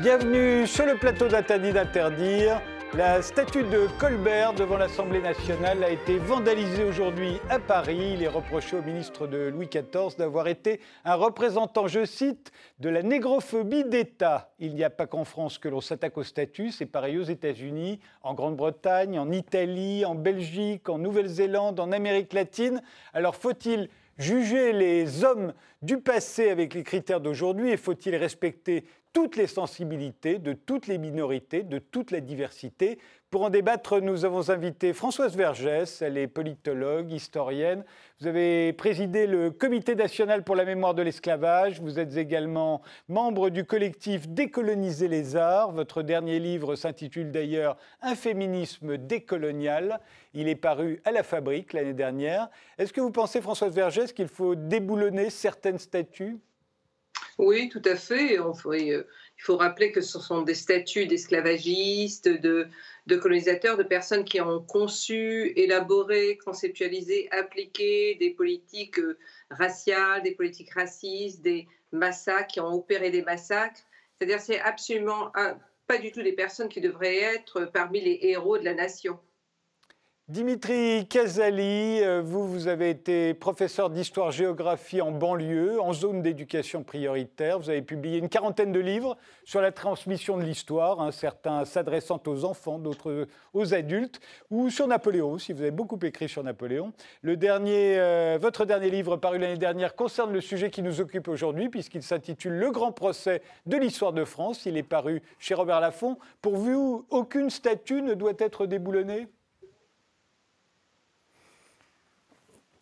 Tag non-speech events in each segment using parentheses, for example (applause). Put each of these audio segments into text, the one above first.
Bienvenue sur le plateau d'Interdit d'interdire. La statue de Colbert devant l'Assemblée nationale a été vandalisée aujourd'hui à Paris. Il est reproché au ministre de Louis XIV d'avoir été un représentant, je cite, de la négrophobie d'État. Il n'y a pas qu'en France que l'on s'attaque aux statues, c'est pareil aux États-Unis, en Grande-Bretagne, en Italie, en Belgique, en Nouvelle-Zélande, en Amérique latine. Alors faut-il juger les hommes du passé avec les critères d'aujourd'hui et faut-il respecter toutes les sensibilités, de toutes les minorités, de toute la diversité. Pour en débattre, nous avons invité Françoise Vergès, elle est politologue, historienne. Vous avez présidé le Comité national pour la mémoire de l'esclavage. Vous êtes également membre du collectif Décoloniser les arts. Votre dernier livre s'intitule d'ailleurs Un féminisme décolonial. Il est paru à la Fabrique l'année dernière. Est-ce que vous pensez, Françoise Vergès, qu'il faut déboulonner certaines statues? Oui, tout à fait. Euh, il faut rappeler que ce sont des statuts d'esclavagistes, de, colonisateurs, de personnes qui ont conçu, élaboré, conceptualisé, appliqué des politiques euh, raciales, des politiques racistes, des massacres, qui ont opéré des massacres. C'est-à-dire, c'est absolument pas du tout des personnes qui devraient être parmi les héros de la nation. Dimitri Casali, euh, vous, vous avez été professeur d'histoire-géographie en banlieue, en zone d'éducation prioritaire. Vous avez publié une quarantaine de livres sur la transmission de l'histoire, hein, certains s'adressant aux enfants, d'autres aux adultes, ou sur Napoléon aussi. Vous avez beaucoup écrit sur Napoléon. Le dernier, euh, votre dernier livre, paru l'année dernière, concerne le sujet qui nous occupe aujourd'hui, puisqu'il s'intitule Le grand procès de l'histoire de France. Il est paru chez Robert Laffont. Pour vous, aucune statue ne doit être déboulonnée?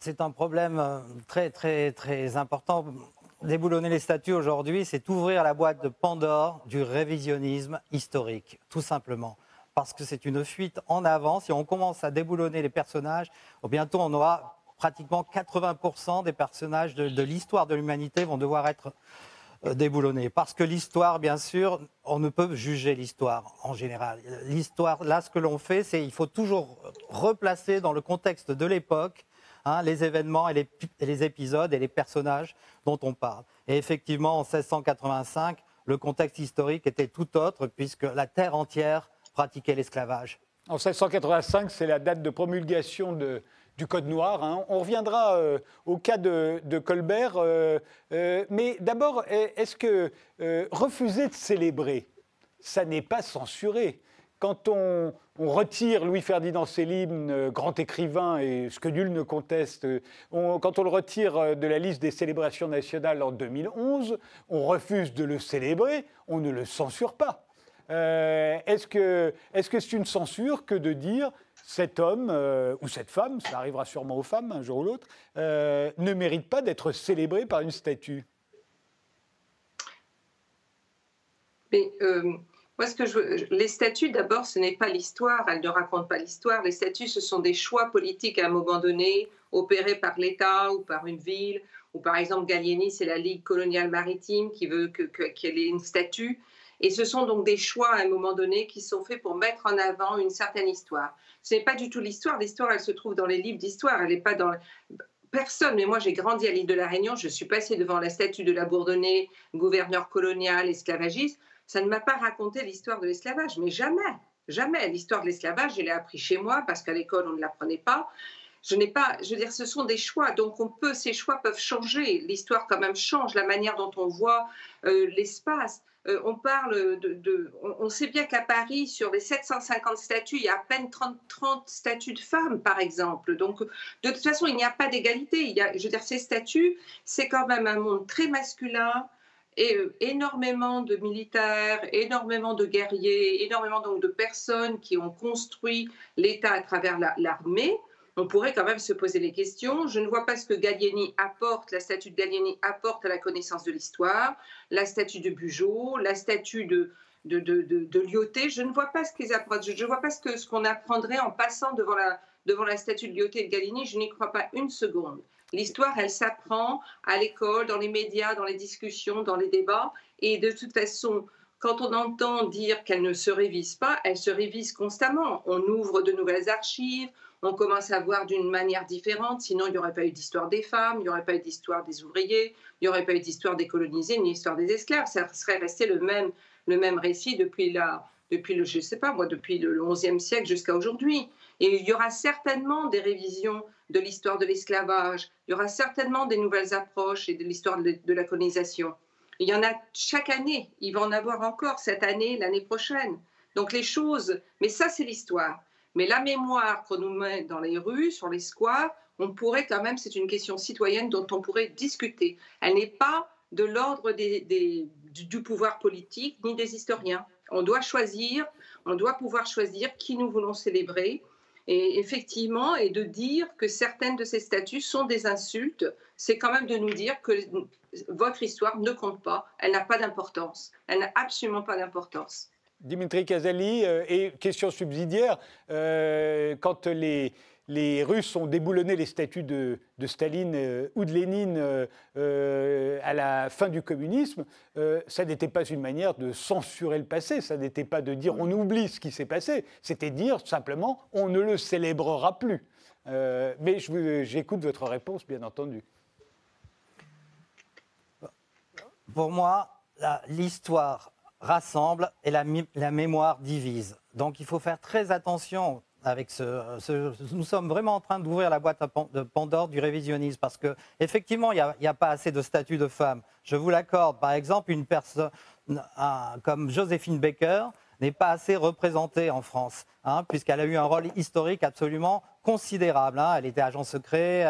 C'est un problème euh, très, très, très important. Déboulonner les statuts aujourd'hui, c'est ouvrir la boîte de Pandore du révisionnisme historique, tout simplement. Parce que c'est une fuite en avant. Si on commence à déboulonner les personnages, bientôt on aura pratiquement 80% des personnages de, l'histoire de l'humanité vont devoir être euh, déboulonnés. Parce que l'histoire, bien sûr, on ne peut juger l'histoire en général. L'histoire, là, ce que l'on fait, c'est il faut toujours replacer dans le contexte de l'époque Hein, les événements et les, épisodes et les personnages dont on parle. Et effectivement, en 1685, le contexte historique était tout autre, puisque la terre entière pratiquait l'esclavage. En 1685, c'est la date de promulgation du Code noir. Hein. On reviendra euh, au cas de, Colbert. Euh, euh, mais d'abord, est-ce que refuser de célébrer, ça n'est pas censuré quand on, retire Louis-Ferdinand Céline, euh, grand écrivain, et ce que nul ne conteste, euh, quand on le retire euh, de la liste des célébrations nationales en 2011, on refuse de le célébrer, on ne le censure pas. Est-ce que c'est une censure que de dire cet homme ou cette femme, ça arrivera sûrement aux femmes un jour ou l'autre, ne mérite pas d'être célébré par une statue? Les statuts, d'abord, ce n'est pas l'histoire, elles ne racontent pas l'histoire. Les statuts, ce sont des choix politiques à un moment donné, opérés par l'État ou par une ville, ou par exemple Gallieni, c'est la Ligue coloniale maritime qui veut qu'elle que, ait une statue. Et ce sont donc des choix à un moment donné qui sont faits pour mettre en avant une certaine histoire. Ce n'est pas du tout l'histoire. L'histoire, elle se trouve dans les livres d'histoire. Elle n'est pas dans. Personne, mais moi j'ai grandi à l'île de la Réunion, je suis passée devant la statue de la Bourdonnais, gouverneur colonial, esclavagiste ça ne m'a pas raconté l'histoire de l'esclavage, mais jamais, jamais. L'histoire de l'esclavage, je l'ai appris chez moi parce qu'à l'école, on ne l'apprenait pas. Je n'ai pas, je veux dire, ce sont des choix, donc on peut, ces choix peuvent changer. L'histoire quand même change, la manière dont on voit euh, l'espace. Euh, on parle de, on, sait bien qu'à Paris, sur les 750 statues, il y a à peine 30, 30 statues de femmes, par exemple. Donc, de toute façon, il n'y a pas d'égalité. Il y a, je veux dire, ces statues, c'est quand même un monde très masculin, et euh, énormément de militaires, énormément de guerriers, énormément donc de personnes qui ont construit l'État à travers l'armée. on pourrait quand même se poser les questions. Je ne vois pas ce que Gallieni apporte, la statue de Gallieni apporte à la connaissance de l'histoire, la statue de Bugeaud, la statue de, de, de, de, Lyoté. Je ne vois pas ce qu'ils apportent. Je ne vois pas ce qu'on ce apprendrait en passant devant la, devant la statue de Lyoté et de Gallieni. Je n'y crois pas une seconde. L'histoire, elle s'apprend à l'école, dans les médias, dans les discussions, dans les débats. Et de toute façon, quand on entend dire qu'elle ne se révise pas, elle se révise constamment. On ouvre de nouvelles archives, on commence à voir d'une manière différente. Sinon, il n'y aurait pas eu d'histoire des femmes, il n'y aurait pas eu d'histoire des ouvriers, il n'y aurait pas eu d'histoire des colonisés, ni d'histoire des esclaves. Ça serait resté le même, le même récit depuis depuis le, je sais pas moi, depuis le XIe siècle jusqu'à aujourd'hui. Et il y aura certainement des révisions de l'histoire de l'esclavage, il y aura certainement des nouvelles approches et de l'histoire de, la colonisation. Il y en a chaque année, il va en avoir encore cette année, l'année prochaine. Donc les choses, mais ça c'est l'histoire. Mais la mémoire qu'on nous met dans les rues, sur les squares, on pourrait quand même, c'est une question citoyenne dont on pourrait discuter. Elle n'est pas de l'ordre du pouvoir politique ni des historiens. On doit choisir, on doit pouvoir choisir qui nous voulons célébrer. Et effectivement, et de dire que certaines de ces statues sont des insultes, c'est quand même de nous dire que votre histoire ne compte pas, elle n'a pas d'importance, elle n'a absolument pas d'importance. Dimitri Kazali, euh, et question subsidiaire, euh, quand les, les Russes ont déboulonné les statues de, Staline euh, ou de Lénine euh, euh, à la fin du communisme, ça n'était pas une manière de censurer le passé, ça n'était pas de dire on oublie ce qui s'est passé, c'était dire simplement on ne le célébrera plus. mais j'écoute votre réponse, bien entendu. Pour moi, l'histoire rassemble et la, la mémoire divise. Donc il faut faire très attention nous sommes vraiment en train d'ouvrir la boîte de Pandore du révisionnisme parce que effectivement il n'y a, pas assez de statuts de femmes. Je vous l'accorde. Par exemple, une personne comme Joséphine Baker n'est pas assez représentée en France, hein, puisqu'elle a eu un rôle historique absolument considérable. Hein. Elle était agent secret,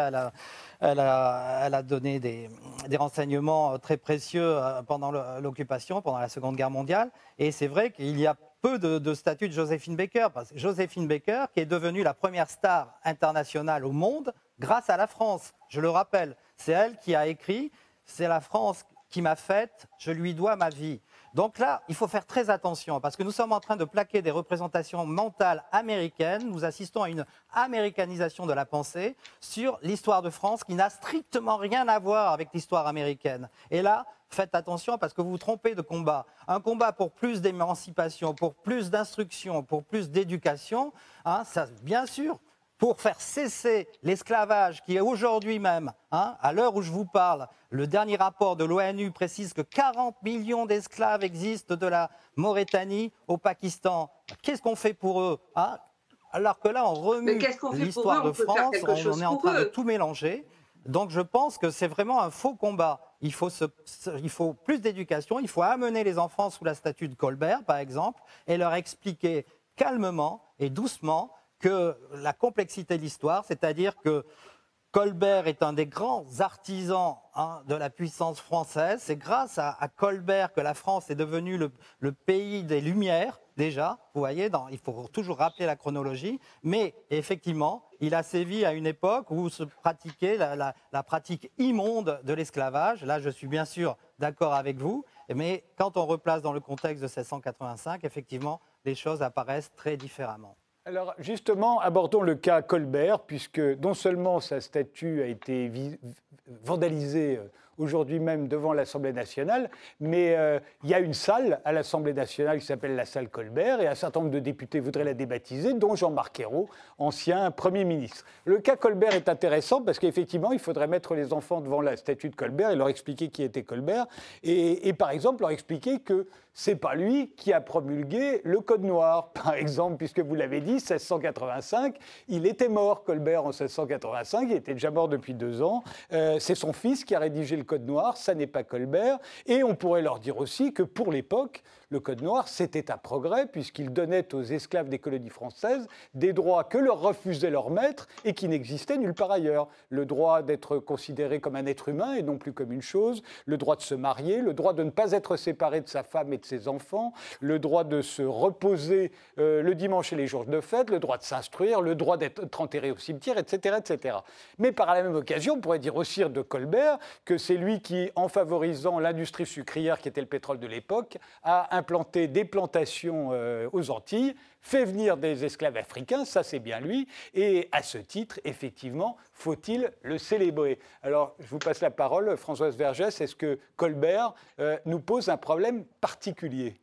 elle a, donné des, des, renseignements très précieux euh, pendant l'occupation, pendant la Seconde Guerre mondiale. Et c'est vrai qu'il y a peu de, statut de Joséphine Baker. Parce que Joséphine Baker, qui est devenue la première star internationale au monde grâce à la France, je le rappelle. C'est elle qui a écrit C'est la France qui m'a faite, je lui dois ma vie. Donc là, il faut faire très attention parce que nous sommes en train de plaquer des représentations mentales américaines. Nous assistons à une américanisation de la pensée sur l'histoire de France qui n'a strictement rien à voir avec l'histoire américaine. Et là, faites attention parce que vous vous trompez de combat. Un combat pour plus d'émancipation, pour plus d'instruction, pour plus d'éducation, hein, ça, bien sûr, pour faire cesser l'esclavage qui est aujourd'hui même, hein, à l'heure où je vous parle, le dernier rapport de l'ONU précise que 40 millions d'esclaves existent de la Mauritanie au Pakistan. Qu'est-ce qu'on fait pour eux hein? Alors que là, on remue l'histoire de France, on, est en train de tout mélanger. Donc je pense que c'est vraiment un faux combat. Il faut, il faut plus d'éducation, il faut amener les enfants sous la statue de Colbert, par exemple, et leur expliquer calmement et doucement que la complexité de l'histoire, c'est-à-dire que Colbert est un des grands artisans hein, de la puissance française. C'est grâce à, Colbert que la France est devenue le, pays des Lumières, déjà. Vous voyez, il faut toujours rappeler la chronologie. Mais effectivement, il a sévi à une époque où se pratiquait la, la pratique immonde de l'esclavage. Là, je suis bien sûr d'accord avec vous. Mais quand on replace dans le contexte de 1685, effectivement, les choses apparaissent très différemment. Alors justement, abordons le cas Colbert, puisque non seulement sa statue a été vandalisée euh, aujourd'hui même devant l'Assemblée nationale, mais euh, il y a une salle à l'Assemblée nationale qui s'appelle la salle Colbert, et un certain nombre de députés voudraient la débaptiser, dont Jean-Marc Ayrault, ancien Premier ministre. Le cas Colbert est intéressant parce qu'effectivement, il faudrait mettre les enfants devant la statue de Colbert et leur expliquer qui était Colbert, et, par exemple leur expliquer que c'est pas lui qui a promulgué le Code noir, (laughs) par exemple, puisque vous l'avez dit, 1685, il était mort, Colbert, en 1685, il était déjà mort depuis deux ans. Euh, c'est son fils qui a rédigé le Code noir, ça n'est pas Colbert. Et on pourrait leur dire aussi que pour l'époque, le Code noir, c'était un progrès, puisqu'il donnait aux esclaves des colonies françaises des droits que leur refusait leur maître et qui n'existaient nulle part ailleurs. Le droit d'être considéré comme un être humain et non plus comme une chose, le droit de se marier, le droit de ne pas être séparé de sa femme et de ses enfants, le droit de se reposer euh, le dimanche et les jours de fête, le droit de s'instruire, le droit d'être enterré au cimetière, etc., etc. Mais par la même occasion, on pourrait dire aussi de Colbert que c'est lui qui, en favorisant l'industrie sucrière qui était le pétrole de l'époque, a implanté des plantations euh, aux Antilles, fait venir des esclaves africains, ça c'est bien lui, et à ce titre, effectivement, faut-il le célébrer? Alors, je vous passe la parole, Françoise Vergès, est-ce que Colbert euh, nous pose un problème particulier?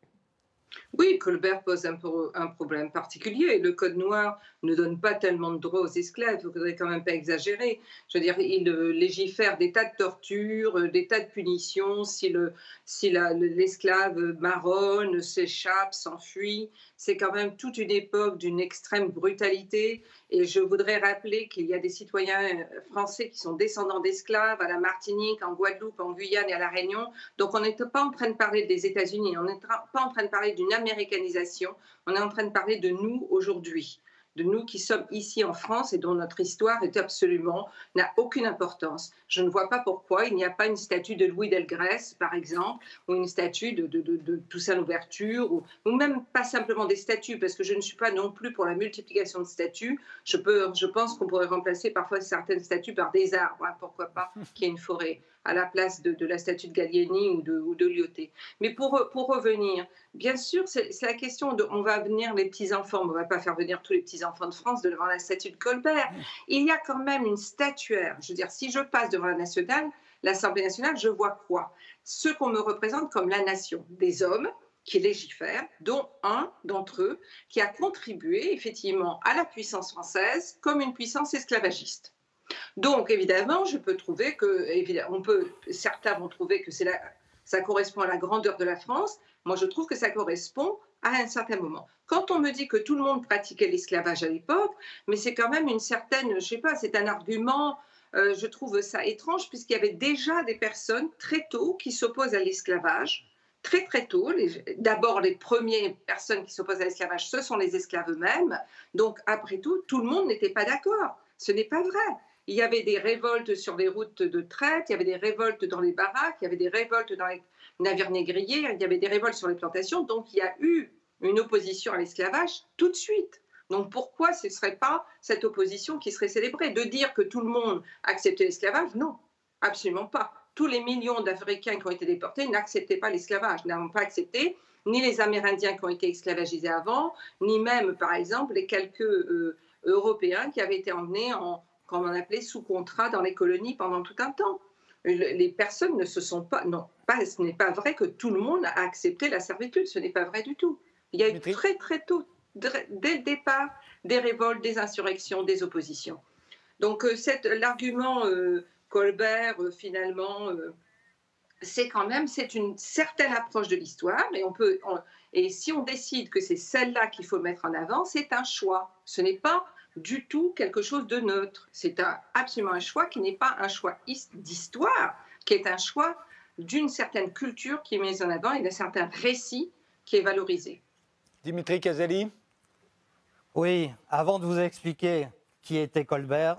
Oui, Colbert pose un, un, problème particulier. Le Code noir ne donne pas tellement de droits aux esclaves, il ne faudrait quand même pas exagérer. Je veux dire, il euh, légifère des tas de tortures, euh, des tas de punitions si l'esclave si marronne, s'échappe, s'enfuit. C'est quand même toute une époque d'une extrême brutalité. Et je voudrais rappeler qu'il y a des citoyens euh, français qui sont descendants d'esclaves à la Martinique, en Guadeloupe, en Guyane et à La Réunion. Donc on n'est pas en train de parler des États-Unis, on n'est pas en train de parler d'une américanisation, on est en train de parler de nous aujourd'hui de nous qui sommes ici en France et dont notre histoire est absolument n'a aucune importance. Je ne vois pas pourquoi il n'y a pas une statue de Louis Delgrès, par exemple, ou une statue de, de, de, Toussaint Louverture, ou, ou, même pas simplement des statues, parce que je ne suis pas non plus pour la multiplication de statues. Je, peux, je pense qu'on pourrait remplacer parfois certaines statues par des arbres, hein, pourquoi pas, (laughs) qu'il y ait une forêt à la place de, la statue de Gallieni ou de, ou. Mais pour, pour revenir, bien sûr, c'est la question de on va venir les petits-enfants, on ne va pas faire venir tous les petits-enfants de France devant la statue de Colbert. Il y a quand même une statuaire. Je veux dire, si je passe devant la nationale, l'Assemblée nationale, je vois quoi? Ce qu'on me représente comme la nation, des hommes qui légifèrent, dont un d'entre eux qui a contribué effectivement à la puissance française comme une puissance esclavagiste. Donc, évidemment, je peux trouver que, on peut, certains vont trouver que c'est ça correspond à la grandeur de la France. Moi, je trouve que ça correspond à un certain moment. Quand on me dit que tout le monde pratiquait l'esclavage à l'époque, mais c'est quand même une certaine, je sais pas, c'est un argument, euh, je trouve ça étrange, puisqu'il y avait déjà des personnes très tôt qui s'opposent à l'esclavage. Très très tôt, d'abord les premières personnes qui s'opposent à l'esclavage, ce sont les esclaves eux-mêmes. Donc après tout, tout le monde n'était pas d'accord. Ce n'est pas vrai. Il y avait des révoltes sur les routes de traite, il y avait des révoltes dans les baraques, il y avait des révoltes dans les navires négriers, il y avait des révoltes sur les plantations. Donc il y a eu une opposition à l'esclavage tout de suite. Donc pourquoi ce ne serait pas cette opposition qui serait célébrée? De dire que tout le monde acceptait l'esclavage, non, absolument pas. Tous les millions d'Africains qui ont été déportés n'acceptaient pas l'esclavage, n'ont pas accepté ni les Amérindiens qui ont été esclavagisés avant, ni même, par exemple, les quelques euh, Européens qui avaient été emmenés en, comme on appelait, sous contrat dans les colonies pendant tout un temps. Les personnes ne se sont pas, non, pas, ce n'est pas vrai que tout le monde a accepté la servitude, ce n'est pas vrai du tout. Il y a eu très très tôt, dès le départ, des révoltes, des insurrections, des oppositions. Donc euh, l'argument euh, Colbert, euh, finalement, c'est quand même c'est une certaine approche de l'histoire et on peut et si on décide que c'est celle-là qu'il faut mettre en avant, c'est un choix. Ce n'est pas du tout quelque chose de neutre. C'est absolument un choix qui n'est pas un choix d'histoire, qui est un choix d'une certaine culture qui est mise en avant et d'un certain récit qui est valorisé. Dimitri Kazali Oui, avant de vous expliquer qui était Colbert,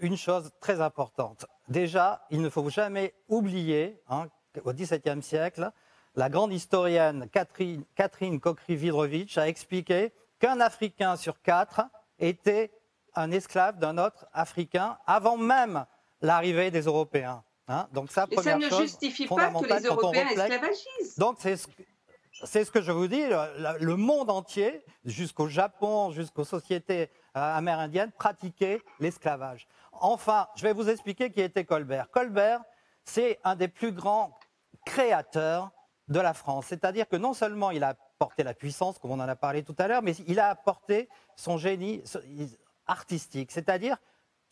une chose très importante. Déjà, il ne faut jamais oublier hein, qu'au XVIIe siècle, la grande historienne Catherine, Catherine Kokri-Vidrovitch a expliqué qu'un Africain sur quatre était un esclave d'un autre Africain avant même l'arrivée des Européens. Hein. Donc ça, Et ça ne justifie pas que les Européens esclavagisent. Donc c'est ce, que je vous dis, le, monde entier, jusqu'au Japon, jusqu'aux sociétés euh, amérindiennes, pratiquait l'esclavage. Enfin, je vais vous expliquer qui était Colbert. Colbert, c'est un des plus grands créateurs de la France. C'est-à-dire que non seulement il a porté la puissance, comme on en a parlé tout à l'heure, mais il a apporté son génie artistique, c'est-à-dire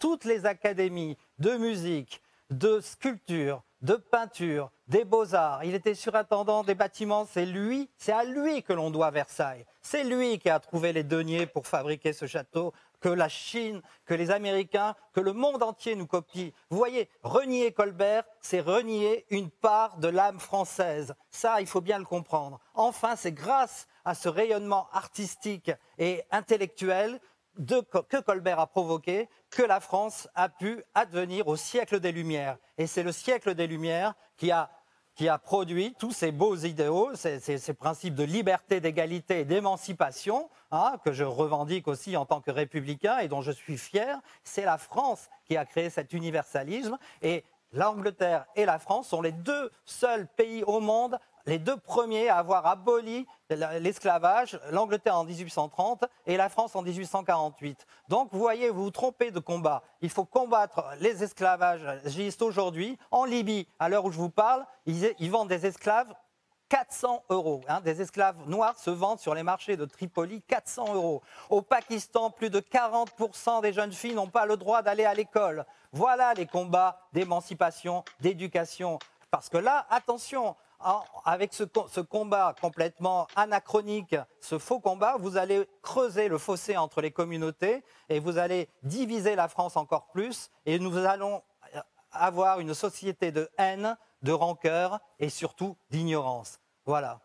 toutes les académies de musique, de sculpture, de peinture, des beaux-arts. Il était surintendant des bâtiments. C'est lui, c'est à lui que l'on doit Versailles. C'est lui qui a trouvé les deniers pour fabriquer ce château que la Chine, que les Américains, que le monde entier nous copie. Vous voyez, renier Colbert, c'est renier une part de l'âme française. Ça, il faut bien le comprendre. Enfin, c'est grâce à ce rayonnement artistique et intellectuel que Colbert a provoqué que la France a pu advenir au siècle des Lumières. Et c'est le siècle des Lumières qui a qui a produit tous ces beaux idéaux, ces, principes de liberté, d'égalité et d'émancipation, hein, que je revendique aussi en tant que républicain et dont je suis fier. C'est la France qui a créé cet universalisme. Et l'Angleterre et la France sont les deux seuls pays au monde les deux premiers à avoir aboli l'esclavage, l'Angleterre en 1830 et la France en 1848. Donc vous voyez, vous vous trompez de combat. Il faut combattre les esclavagistes aujourd'hui. En Libye, à l'heure où je vous parle, ils, vendent des esclaves 400 euros. Hein. des esclaves noirs se vendent sur les marchés de Tripoli 400 euros. Au Pakistan, plus de 40% des jeunes filles n'ont pas le droit d'aller à l'école. Voilà les combats d'émancipation, d'éducation. Parce que là, attention, avec ce, combat complètement anachronique, ce faux combat, vous allez creuser le fossé entre les communautés et vous allez diviser la France encore plus et nous allons avoir une société de haine, de rancœur et surtout d'ignorance. Voilà.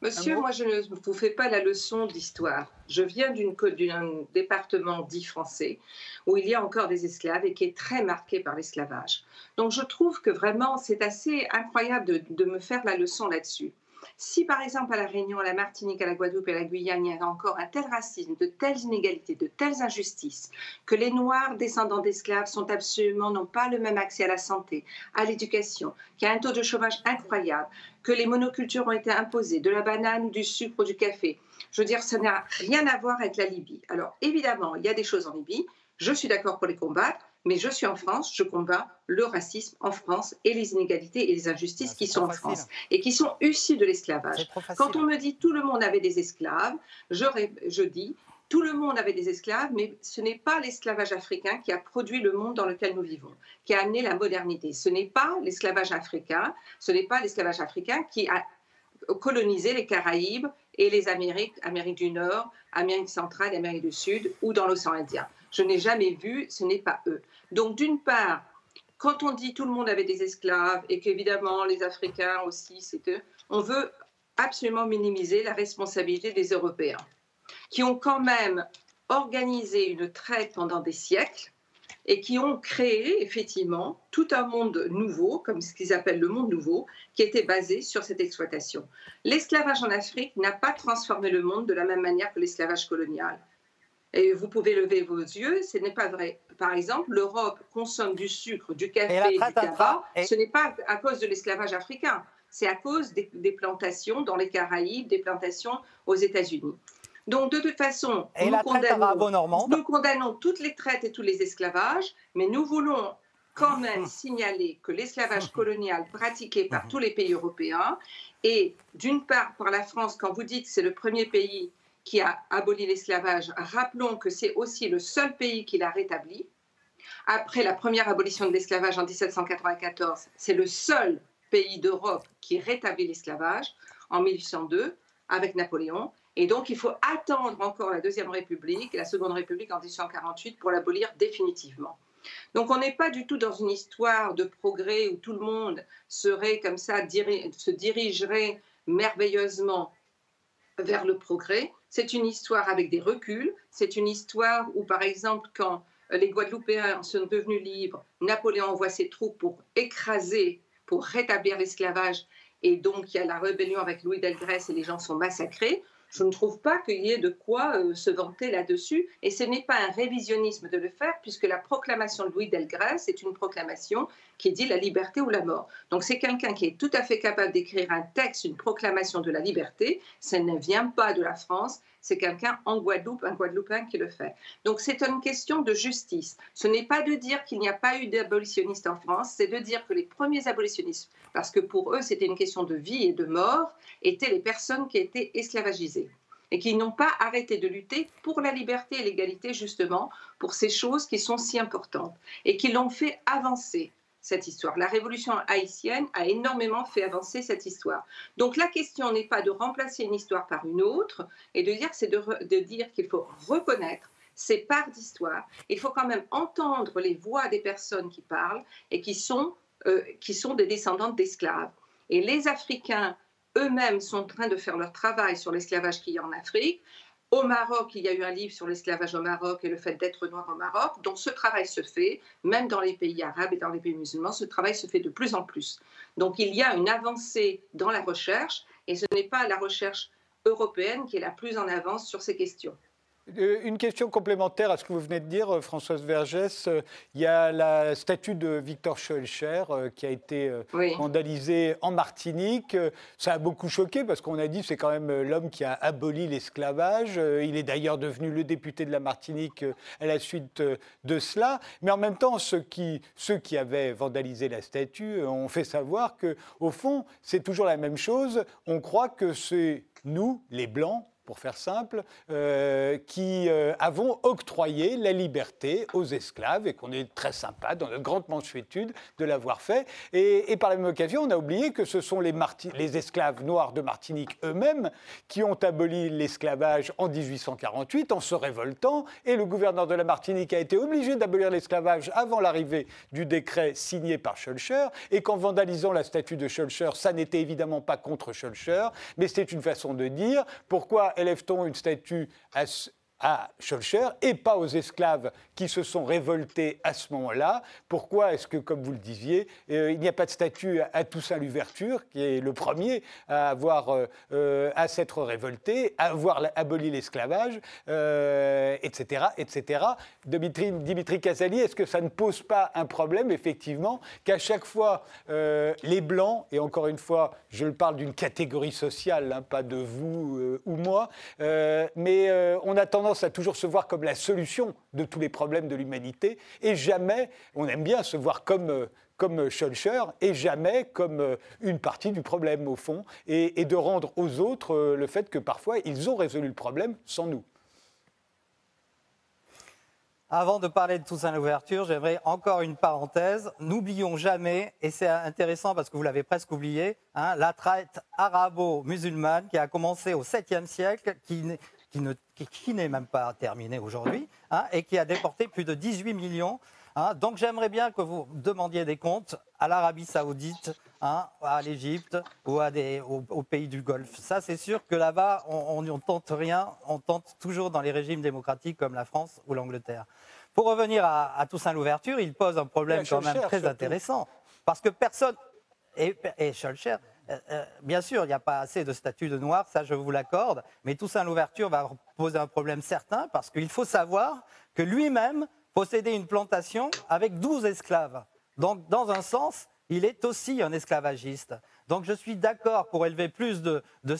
Monsieur, moi, je ne vous fais pas la leçon d'histoire. Je viens d'un département dit français où il y a encore des esclaves et qui est très marqué par l'esclavage. Donc, je trouve que vraiment, c'est assez incroyable de me faire la leçon là-dessus. Si par exemple à La Réunion, à la Martinique, à la Guadeloupe et à la Guyane, il y a encore un tel racisme, de telles inégalités, de telles injustices, que les Noirs descendants d'esclaves sont absolument, n'ont pas le même accès à la santé, à l'éducation, qu'il y a un taux de chômage incroyable, que les monocultures ont été imposées, de la banane, du sucre, du café. Je veux dire, ça n'a rien à voir avec la Libye. Alors évidemment, il y a des choses en Libye, je suis d'accord pour les combattre, mais je suis en France, je combats le racisme en France et les inégalités et les injustices ah, qui sont en France et qui sont issues de l'esclavage. Quand on me dit tout le monde avait des esclaves, je, je dis tout le monde avait des esclaves, mais ce n'est pas l'esclavage africain qui a produit le monde dans lequel nous vivons, qui a amené la modernité. Ce n'est pas l'esclavage africain, ce n'est pas l'esclavage africain qui a colonisé les Caraïbes et les Amériques, Amérique du Nord, Amérique centrale, Amérique du Sud ou dans l'océan Indien. Je n'ai jamais vu, ce n'est pas eux. Donc d'une part, quand on dit tout le monde avait des esclaves et qu'évidemment les Africains aussi, c'est eux, on veut absolument minimiser la responsabilité des Européens, qui ont quand même organisé une traite pendant des siècles et qui ont créé effectivement tout un monde nouveau, comme ce qu'ils appellent le monde nouveau, qui était basé sur cette exploitation. L'esclavage en Afrique n'a pas transformé le monde de la même manière que l'esclavage colonial. Et vous pouvez lever vos yeux, ce n'est pas vrai. Par exemple, l'Europe consomme du sucre, du café, du tabac. Ce n'est pas à cause de l'esclavage africain, c'est à cause des, plantations dans les Caraïbes, des plantations aux États-Unis. Donc, de toute façon, nous, condamnons, nous condamnons toutes les traites et tous les esclavages, mais nous voulons quand (laughs) même signaler que l'esclavage colonial pratiqué par mhm. tous les pays européens, et d'une part par la France, quand vous dites que c'est le premier pays qui a aboli l'esclavage, rappelons que c'est aussi le seul pays qui l'a rétabli. Après la première abolition de l'esclavage en 1794, c'est le seul pays d'Europe qui rétablit l'esclavage en 1802 avec Napoléon. Et donc, il faut attendre encore la Deuxième République la Seconde République en 1848 pour l'abolir définitivement. Donc, on n'est pas du tout dans une histoire de progrès où tout le monde serait comme ça, se dirigerait merveilleusement vers le progrès. C'est une histoire avec des reculs. C'est une histoire où, par exemple, quand les Guadeloupéens sont devenus libres, Napoléon envoie ses troupes pour écraser, pour rétablir l'esclavage. Et donc, il y a la rébellion avec Louis Delgrès et les gens sont massacrés. Je ne trouve pas qu'il y ait de quoi euh, se vanter là-dessus. Et ce n'est pas un révisionnisme de le faire, puisque la proclamation de Louis Delgrès est une proclamation qui dit la liberté ou la mort. Donc c'est quelqu'un qui est tout à fait capable d'écrire un texte, une proclamation de la liberté. Ça ne vient pas de la France, c'est quelqu'un en Guadeloupe, un Guadeloupéen qui le fait. Donc c'est une question de justice. Ce n'est pas de dire qu'il n'y a pas eu d'abolitionnistes en France, c'est de dire que les premiers abolitionnistes, parce que pour eux c'était une question de vie et de mort, étaient les personnes qui étaient esclavagisées et qui n'ont pas arrêté de lutter pour la liberté et l'égalité, justement, pour ces choses qui sont si importantes, et qui l'ont fait avancer cette histoire. La révolution haïtienne a énormément fait avancer cette histoire. Donc la question n'est pas de remplacer une histoire par une autre et de dire, c'est de, dire qu'il faut reconnaître ces parts d'histoire. Il faut quand même entendre les voix des personnes qui parlent et qui sont, euh, qui sont des descendantes d'esclaves. Et les Africains eux-mêmes sont en train de faire leur travail sur l'esclavage qu'il y a en Afrique. Au Maroc, il y a eu un livre sur l'esclavage au Maroc et le fait d'être noir au Maroc. Donc ce travail se fait, même dans les pays arabes et dans les pays musulmans, ce travail se fait de plus en plus. Donc il y a une avancée dans la recherche et ce n'est pas la recherche européenne qui est la plus en avance sur ces questions. Euh, une question complémentaire à ce que vous venez de dire, euh, Françoise Vergès. Euh, il y a la statue de Victor Schoelcher qui a été vandalisée en Martinique. Ça a beaucoup choqué parce qu'on a dit c'est quand même l'homme qui a aboli l'esclavage. Il est d'ailleurs devenu le député de la Martinique à la suite de cela. Mais en même temps, ceux qui, ceux qui avaient vandalisé la statue ont fait savoir que, au fond, c'est toujours la même chose. On croit que c'est nous, les Blancs, pour faire simple, euh, qui euh, avons octroyé la liberté aux esclaves et qu'on est très sympa dans notre grande mansuétude de l'avoir fait. Et, par la même occasion, on a oublié que ce sont les, les esclaves noirs de Martinique eux-mêmes qui ont aboli l'esclavage en 1848 en se révoltant. Et le gouverneur de la Martinique a été obligé d'abolir l'esclavage avant l'arrivée du décret signé par Schulcher. Et qu'en vandalisant la statue de Schulcher, ça n'était évidemment pas contre Schulcher, mais c'était une façon de dire pourquoi élève-t-on une statue à, à Schulcher et pas aux esclaves qui se sont révoltés à ce moment-là. Pourquoi est-ce que, comme vous le disiez, euh, il n'y a pas de statue à, Toussaint Louverture, qui est le premier à avoir euh, euh, à s'être révolté, à avoir aboli l'esclavage, etc., etc. Dimitri, Casali, est-ce que ça ne pose pas un problème, effectivement, qu'à chaque fois les blancs, et encore une fois, je parle d'une catégorie sociale, hein, pas de vous ou moi, mais on a tendance à toujours se voir comme la solution de tous les problèmes de l'humanité, et jamais, on aime bien se voir comme euh, comme Schulcher, et jamais comme euh, une partie du problème, au fond, et, de rendre aux autres euh, le fait que parfois ils ont résolu le problème sans nous. Avant de parler de Toussaint l'ouverture, j'aimerais encore une parenthèse. N'oublions jamais, et c'est intéressant parce que vous l'avez presque oublié, hein, la traite arabo-musulmane qui a commencé au 7e siècle, qui qui, n'est même pas terminé aujourd'hui, hein, et qui a déporté plus de 18 millions. Hein. Donc j'aimerais bien que vous demandiez des comptes à l'Arabie saoudite, hein, à l'Égypte ou à des, aux, pays du Golfe. Ça, c'est sûr que là-bas, on ne tente rien, on tente toujours dans les régimes démocratiques comme la France ou l'Angleterre. Pour revenir à, Toussaint Louverture, il pose un problème quand même très intéressant, parce que personne... Et, et Schulcher, euh, euh, bien sûr, il n'y a pas assez de statuts de noirs, ça je vous l'accorde, mais Toussaint Louverture va poser un problème certain parce qu'il faut savoir que lui-même possédait une plantation avec 12 esclaves. Donc, dans un sens, il est aussi un esclavagiste. Donc, je suis d'accord pour élever plus de, de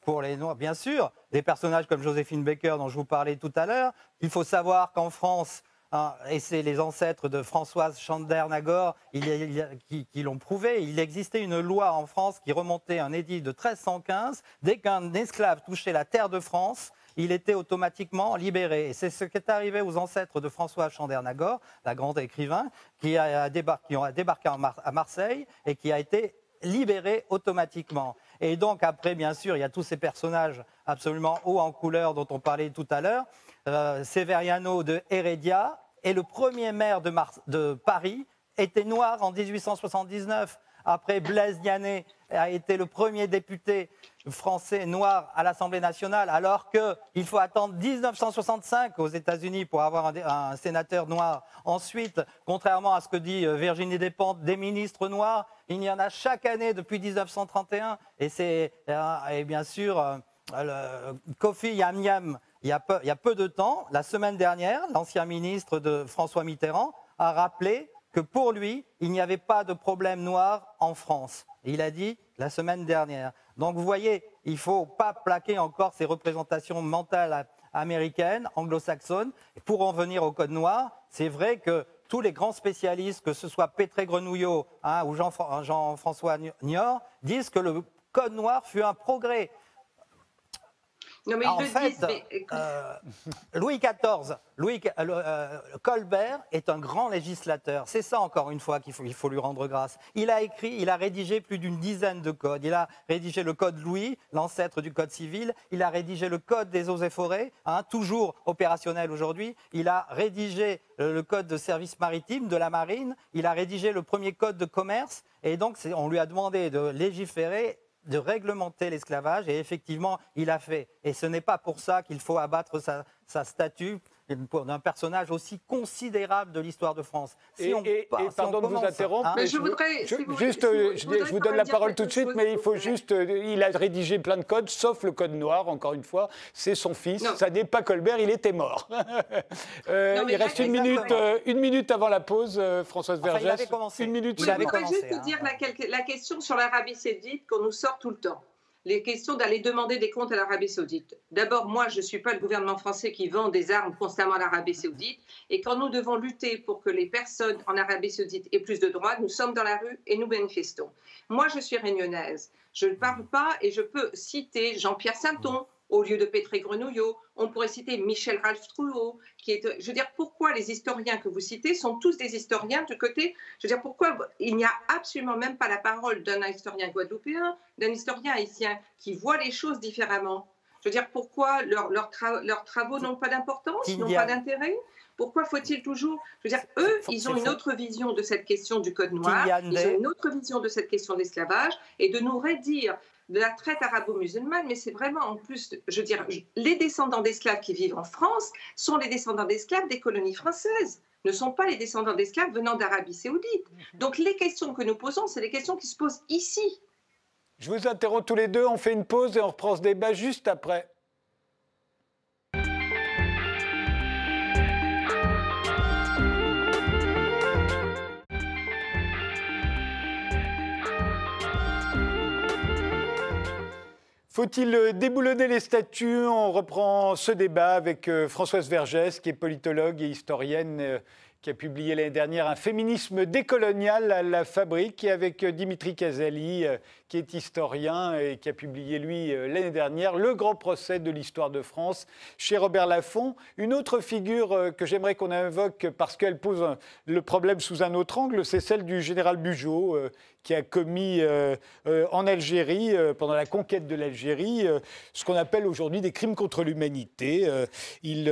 pour les Noirs, bien sûr, des personnages comme Joséphine Baker dont je vous parlais tout à l'heure. Il faut savoir qu'en France, Hein, et c'est les ancêtres de Françoise Chandernagor qui, l'ont prouvé. Il existait une loi en France qui remontait un édit de 1315. Dès qu'un esclave touchait la terre de France, il était automatiquement libéré. Et c'est ce qui est arrivé aux ancêtres de Françoise Chandernagor, la grande écrivain, qui a débarqué à Marseille et qui a été libéré automatiquement. Et donc après, bien sûr, il y a tous ces personnages absolument hauts en couleur dont on parlait tout à l'heure. Euh, Severiano de Heredia et le premier maire de, Paris était noir en 1879. Après, Blaise Diané a été le premier député français noir à l'Assemblée nationale, alors qu'il faut attendre 1965 aux États-Unis pour avoir un, sénateur noir. Ensuite, contrairement à ce que dit euh, Virginie Despentes, des ministres noirs, il y en a chaque année depuis 1931. Et c'est euh, bien sûr Kofi Yamyam il y, a peu, de temps, la semaine dernière, l'ancien ministre de François Mitterrand a rappelé que pour lui, il n'y avait pas de problème noir en France. Il a dit la semaine dernière. Donc vous voyez, il ne faut pas plaquer encore ces représentations mentales américaines, anglo-saxonnes. Pour en venir au Code noir, c'est vrai que tous les grands spécialistes, que ce soit Pétré Grenouillot hein, ou Jean-François Niort, disent que le Code noir fut un progrès. Non, mais en fait, euh, Louis XIV, Louis, euh, euh, Colbert est un grand législateur. C'est ça, encore une fois, qu'il faut, il faut lui rendre grâce. Il a écrit, il a rédigé plus d'une dizaine de codes. Il a rédigé le code Louis, l'ancêtre du code civil. Il a rédigé le code des eaux et forêts, hein, toujours opérationnel aujourd'hui. Il a rédigé le code de service maritime de la marine. Il a rédigé le premier code de commerce. Et donc, on lui a demandé de légiférer de réglementer l'esclavage et effectivement, il a fait. Et ce n'est pas pour ça qu'il faut abattre sa, statue d'un personnage aussi considérable de l'histoire de France. Si on, et, pardon de vous interrompre, hein, je voudrais, juste, je, vous donne la parole tout de suite, mais il faut juste, euh, il a rédigé plein de codes, sauf le code noir. Encore une fois, c'est son fils. Ça n'est pas Colbert, il était mort. (laughs) Euh, il reste une minute, euh, une minute avant la pause, Françoise Vergès. Une minute. je voudrais juste hein. dire la, la question sur l'Arabie Saoudite qu'on nous sort tout le temps les questions d'aller demander des comptes à l'Arabie saoudite. D'abord, moi, je ne suis pas le gouvernement français qui vend des armes constamment à l'Arabie saoudite. Et quand nous devons lutter pour que les personnes en Arabie saoudite aient plus de droits, nous sommes dans la rue et nous manifestons. Moi, je suis réunionnaise. Je ne parle pas et je peux citer Jean-Pierre Sainton, au lieu de Pétré Grenouillot. On pourrait citer Michel Ralph Trouot, qui est. Je veux dire, pourquoi les historiens que vous citez sont tous des historiens du côté. Je veux dire, pourquoi il n'y a absolument même pas la parole d'un historien guadeloupéen, d'un historien haïtien qui voit les choses différemment? Je veux dire, pourquoi leurs travaux n'ont pas d'importance, n'ont pas d'intérêt? Pourquoi faut-il toujours. Je veux dire, eux, ils ont une autre vision de cette question du Code noir, ils ont une autre vision de cette question de l'esclavage, et de nous redire de la traite arabo-musulmane, mais c'est vraiment en plus, je veux dire, les descendants d'esclaves qui vivent en France sont les descendants d'esclaves des colonies françaises, ne sont pas les descendants d'esclaves venant d'Arabie saoudite. Donc les questions que nous posons, c'est les questions qui se posent ici. Je vous interromps tous les deux, on fait une pause et on reprend ce débat juste après. Faut-il euh, déboulonner les statuts On reprend ce débat avec euh, Françoise Vergès, qui est politologue et historienne euh, qui a publié l'année dernière un féminisme décolonial à la fabrique, et avec Dimitri Casali, qui est historien et qui a publié, lui, l'année dernière, Le grand procès de l'histoire de France chez Robert Laffont. Une autre figure que j'aimerais qu'on invoque parce qu'elle pose le problème sous un autre angle, c'est celle du général Bugeaud, qui a commis en Algérie, pendant la conquête de l'Algérie, ce qu'on appelle aujourd'hui des crimes contre l'humanité. il,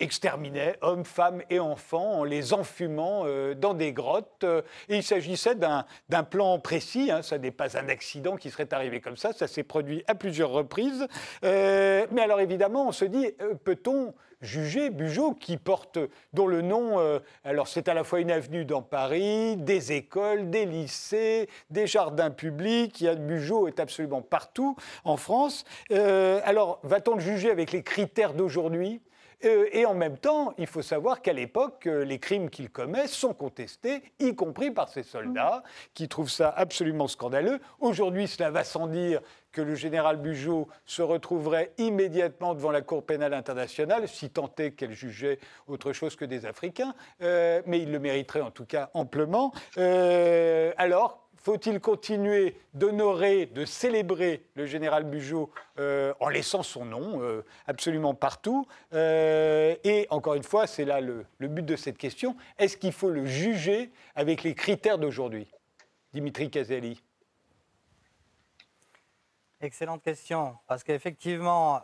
exterminait hommes, femmes et enfants en les enfumant euh, dans des grottes. Et il s'agissait d'un plan précis, hein. ça n'est pas un accident qui serait arrivé comme ça, ça s'est produit à plusieurs reprises. Euh, mais alors évidemment, on se dit, euh, peut-on juger Bugeaud, qui porte, dont le nom, alors c'est à la fois une avenue dans Paris, des écoles, des lycées, des jardins publics, il y a, Bugeaud est absolument partout en France. alors, va-t-on le juger avec les critères d'aujourd'hui? euh, et en même temps, il faut savoir qu'à l'époque, euh, les crimes qu'il commet sont contestés, y compris par ces soldats, qui trouvent ça absolument scandaleux. Aujourd'hui, cela va sans dire que le général Bugeaud se retrouverait immédiatement devant la Cour pénale internationale, si tant est qu'elle jugeait autre chose que des Africains, euh, mais il le mériterait en tout cas amplement. alors, faut-il continuer d'honorer, de célébrer le général Bugeaud euh, en laissant son nom euh, absolument partout euh, Et encore une fois, c'est là le, but de cette question, est-ce qu'il faut le juger avec les critères d'aujourd'hui? Dimitri Caselli. Excellente question, parce qu'effectivement,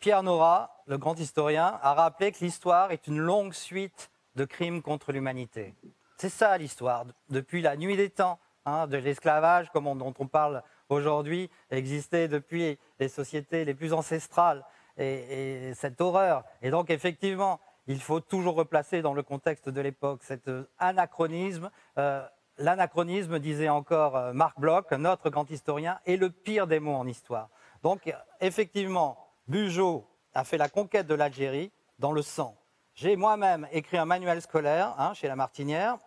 Pierre Nora, le grand historien, a rappelé que l'histoire est une longue suite de crimes contre l'humanité. C'est ça l'histoire, depuis la nuit des temps Hein, de l'esclavage, dont on parle aujourd'hui, existait depuis les sociétés les plus ancestrales, et, cette horreur. Et donc, effectivement, il faut toujours replacer dans le contexte de l'époque cet anachronisme. Euh, l'anachronisme, disait encore euh, Marc Bloch, notre grand historien, est le pire des mots en histoire. Donc, effectivement, Bugeaud a fait la conquête de l'Algérie dans le sang. J'ai moi-même écrit un manuel scolaire hein, chez La Martinière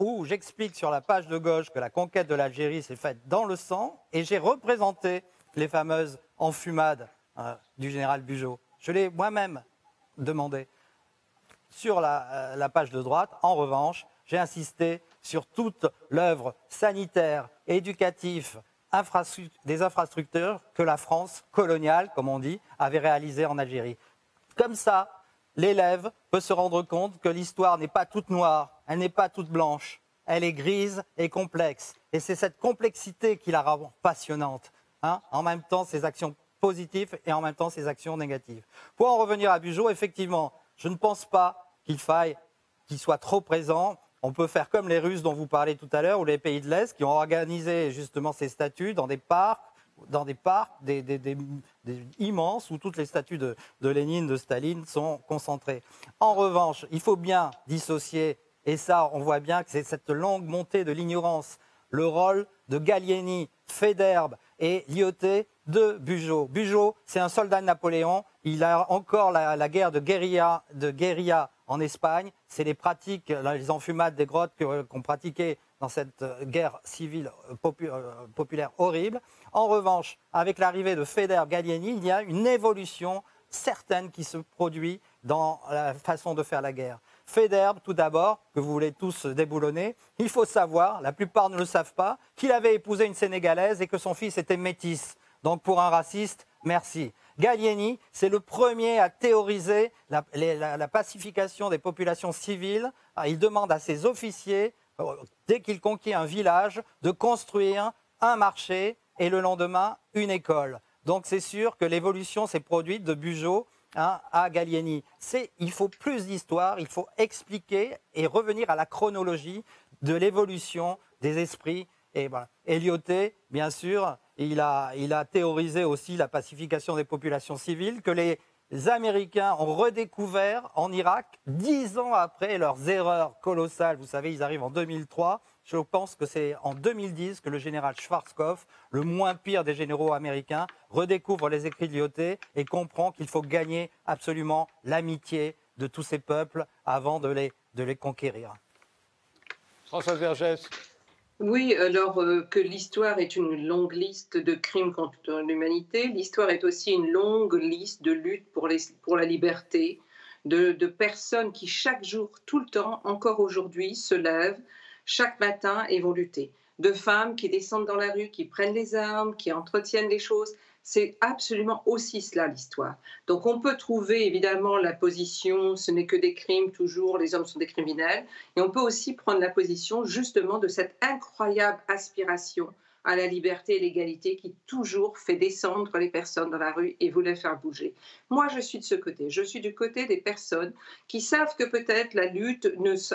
où j'explique sur la page de gauche que la conquête de l'Algérie s'est faite dans le sang, et j'ai représenté les fameuses enfumades euh, du général Bugeaud. Je l'ai moi-même demandé. Sur la, euh, la, page de droite, en revanche, j'ai insisté sur toute l'œuvre sanitaire, éducative, des infrastructures que la France coloniale, comme on dit, avait réalisées en Algérie. Comme ça, l'élève peut se rendre compte que l'histoire n'est pas toute noire, elle n'est pas toute blanche, elle est grise et complexe. Et c'est cette complexité qui la rend passionnante. Hein, en même temps, ses actions positives et en même temps ses actions négatives. Pour en revenir à Bugeaud, effectivement, je ne pense pas qu'il faille qu'il soit trop présent. On peut faire comme les Russes dont vous parlez tout à l'heure ou les pays de l'Est qui ont organisé justement ces statuts dans des parcs dans des parcs des, immenses où toutes les statues de, Lénine, de Staline sont concentrées. En revanche, il faut bien dissocier, et ça on voit bien que c'est cette longue montée de l'ignorance, le rôle de Gallieni, Federbe et Lyoté de Bugeaud. Bugeaud, c'est un soldat de Napoléon. Il a encore la, guerre de guérilla, de guérilla en Espagne. C'est les pratiques, les enfumades des grottes qu'on pratiquait dans cette euh, guerre civile euh, euh, populaire horrible. En revanche, avec l'arrivée de Feder Gallieni, il y a une évolution certaine qui se produit dans la façon de faire la guerre. Federbe, tout d'abord, que vous voulez tous déboulonner, il faut savoir, la plupart ne le savent pas, qu'il avait épousé une Sénégalaise et que son fils était métis. Donc pour un raciste, merci. Gallieni, c'est le premier à théoriser la, pacification des populations civiles. Ah, il demande à ses officiers, dès qu'il conquiert un village, de construire un marché et le lendemain une école. Donc c'est sûr que l'évolution s'est produite de Bugeaud hein, à Gallieni. Il faut plus d'histoire, il faut expliquer et revenir à la chronologie de l'évolution des esprits. Et voilà. Elioté, bien sûr, il a, il a théorisé aussi la pacification des populations civiles que les Américains ont redécouvert en Irak dix ans après leurs erreurs colossales. Vous savez, ils arrivent en 2003. Je pense que c'est en 2010 que le général Schwarzkopf, le moins pire des généraux américains, redécouvre les écrits de Lyoté et comprend qu'il faut gagner absolument l'amitié de tous ces peuples avant de les, de les conquérir. François Vergès. Oui, alors euh, que l'histoire est une longue liste de crimes contre l'humanité, l'histoire est aussi une longue liste de luttes pour, la liberté, de, de, personnes qui chaque jour, tout le temps, encore aujourd'hui, se lèvent chaque matin et vont lutter. De femmes qui descendent dans la rue, qui prennent les armes, qui entretiennent les choses. C'est absolument aussi cela l'histoire. Donc on peut trouver évidemment la position, ce n'est que des crimes toujours, les hommes sont des criminels, et on peut aussi prendre la position justement de cette incroyable aspiration à la liberté et l'égalité qui toujours fait descendre les personnes dans la rue et les faire bouger. Moi, je suis de ce côté. Je suis du côté des personnes qui savent que peut-être la lutte,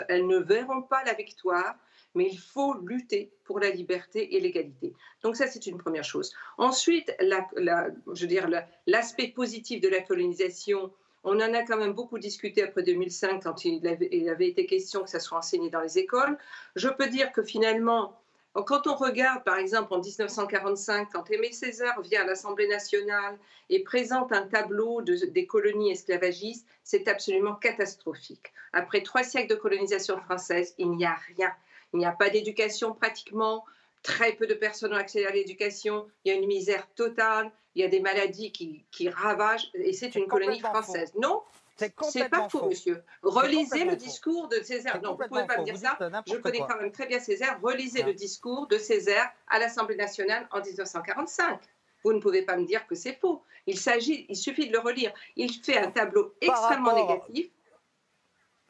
elles ne verront pas la victoire, mais il faut lutter pour la liberté et l'égalité. Donc ça, c'est une première chose. Ensuite, je veux dire, l'aspect positif de la colonisation, on en a quand même beaucoup discuté après 2005 quand il avait été question que ça soit enseigné dans les écoles. Je peux dire que finalement, quand on regarde, par exemple, en 1945, quand Aimé Césaire vient à l'Assemblée nationale et présente un tableau des colonies esclavagistes, c'est absolument catastrophique. Après trois siècles de colonisation française, il n'y a rien. Il n'y a pas d'éducation pratiquement. Très peu de personnes ont accès à l'éducation. Il y a une misère totale. Il y a des maladies qui, ravagent. Et c'est une colonie française. Non, c'est pas faux, monsieur. Relisez le discours de Césaire. Non, vous ne pouvez pas me dire ça. Je connais quand même très bien Césaire. Relisez le discours de Césaire à l'Assemblée nationale en 1945. Vous ne pouvez pas me dire que c'est faux. Il s'agit, il suffit de le relire. Il fait un tableau extrêmement négatif.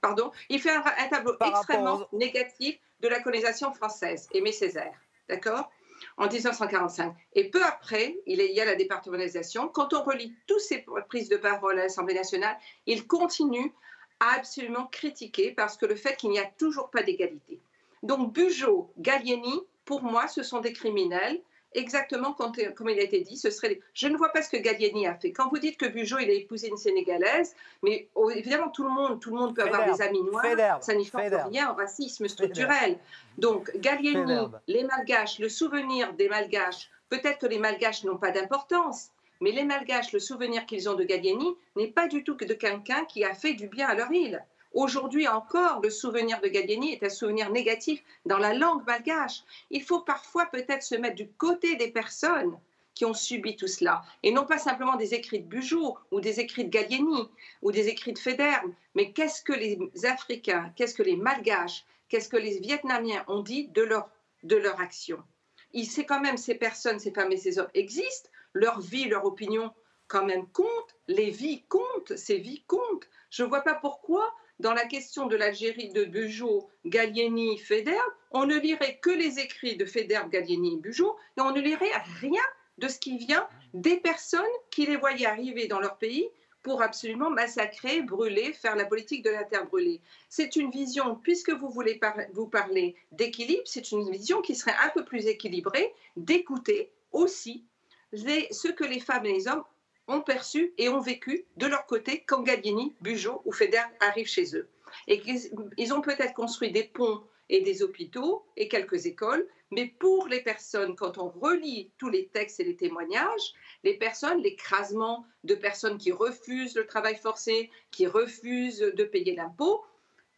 Pardon? Il fait un, tableau extrêmement négatif de la colonisation française. Aimé Césaire. D'accord? En 1945. Et peu après, il y a la départementalisation. Quand on relit toutes ces prises de parole à l'Assemblée nationale, il continue à absolument critiquer parce que le fait qu'il n'y a toujours pas d'égalité. Donc Bugeaud, Gallieni, pour moi, ce sont des criminels exactement comme il a été dit, ce serait. Je ne vois pas ce que Gallieni a fait. Quand vous dites que Bugeaud il a épousé une sénégalaise, mais oh, évidemment tout le monde, tout le monde peut avoir des amis noirs, ça n'y change rien au racisme structurel. Donc Gallieni, les Malgaches, le souvenir des Malgaches, peut-être que les Malgaches n'ont pas d'importance, mais les Malgaches, le souvenir qu'ils ont de Gallieni n'est pas du tout que de quelqu'un qui a fait du bien à leur île. Aujourd'hui encore, le souvenir de Gallieni est un souvenir négatif dans la langue malgache. Il faut parfois peut-être se mettre du côté des personnes qui ont subi tout cela, et non pas simplement des écrits de Bugeaud ou des écrits de Gallieni ou des écrits de Federme, mais qu'est-ce que les Africains, qu'est-ce que les Malgaches, qu'est-ce que les Vietnamiens ont dit de leur, de leur action? Il sait quand même ces personnes, ces femmes et ces hommes existent, leur vie, leur opinion quand même comptent, les vies comptent, ces vies comptent. Je ne vois pas pourquoi dans la question de l'Algérie de Bugeaud, Gallieni, Federbe, on ne lirait que les écrits de Federbe, Gallieni et et on ne lirait rien de ce qui vient des personnes qui les voyaient arriver dans leur pays pour absolument massacrer, brûler, faire la politique de la terre brûlée. C'est une vision, puisque vous voulez vous parler d'équilibre, c'est une vision qui serait un peu plus équilibrée, d'écouter aussi ce que les femmes et les hommes ont perçu et ont vécu de leur côté quand Gallieni, Bugeaud ou Feder arrivent chez eux. Et qu'ils ont peut-être construit des ponts et des hôpitaux et quelques écoles, mais pour les personnes, quand on relit tous les textes et les témoignages, les personnes, l'écrasement de personnes qui refusent le travail forcé, qui refusent de payer l'impôt,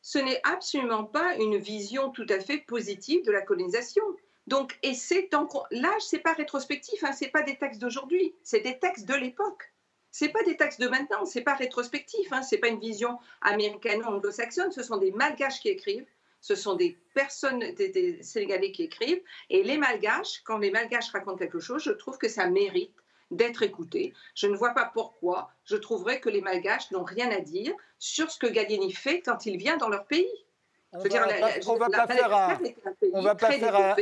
ce n'est absolument pas une vision tout à fait positive de la colonisation. Donc, et c'est là, c'est pas rétrospectif, hein, c'est pas des textes d'aujourd'hui, c'est des textes de l'époque. C'est pas des textes de maintenant, c'est pas rétrospectif, hein, c'est pas une vision américaine ou anglo-saxonne, ce sont des malgaches qui écrivent, ce sont des personnes, des, Sénégalais qui écrivent, et les malgaches, quand les malgaches racontent quelque chose, je trouve que ça mérite d'être écouté. Je ne vois pas pourquoi je trouverais que les malgaches n'ont rien à dire sur ce que Gallieni fait quand il vient dans leur pays. On va, pas faire un, on va pas faire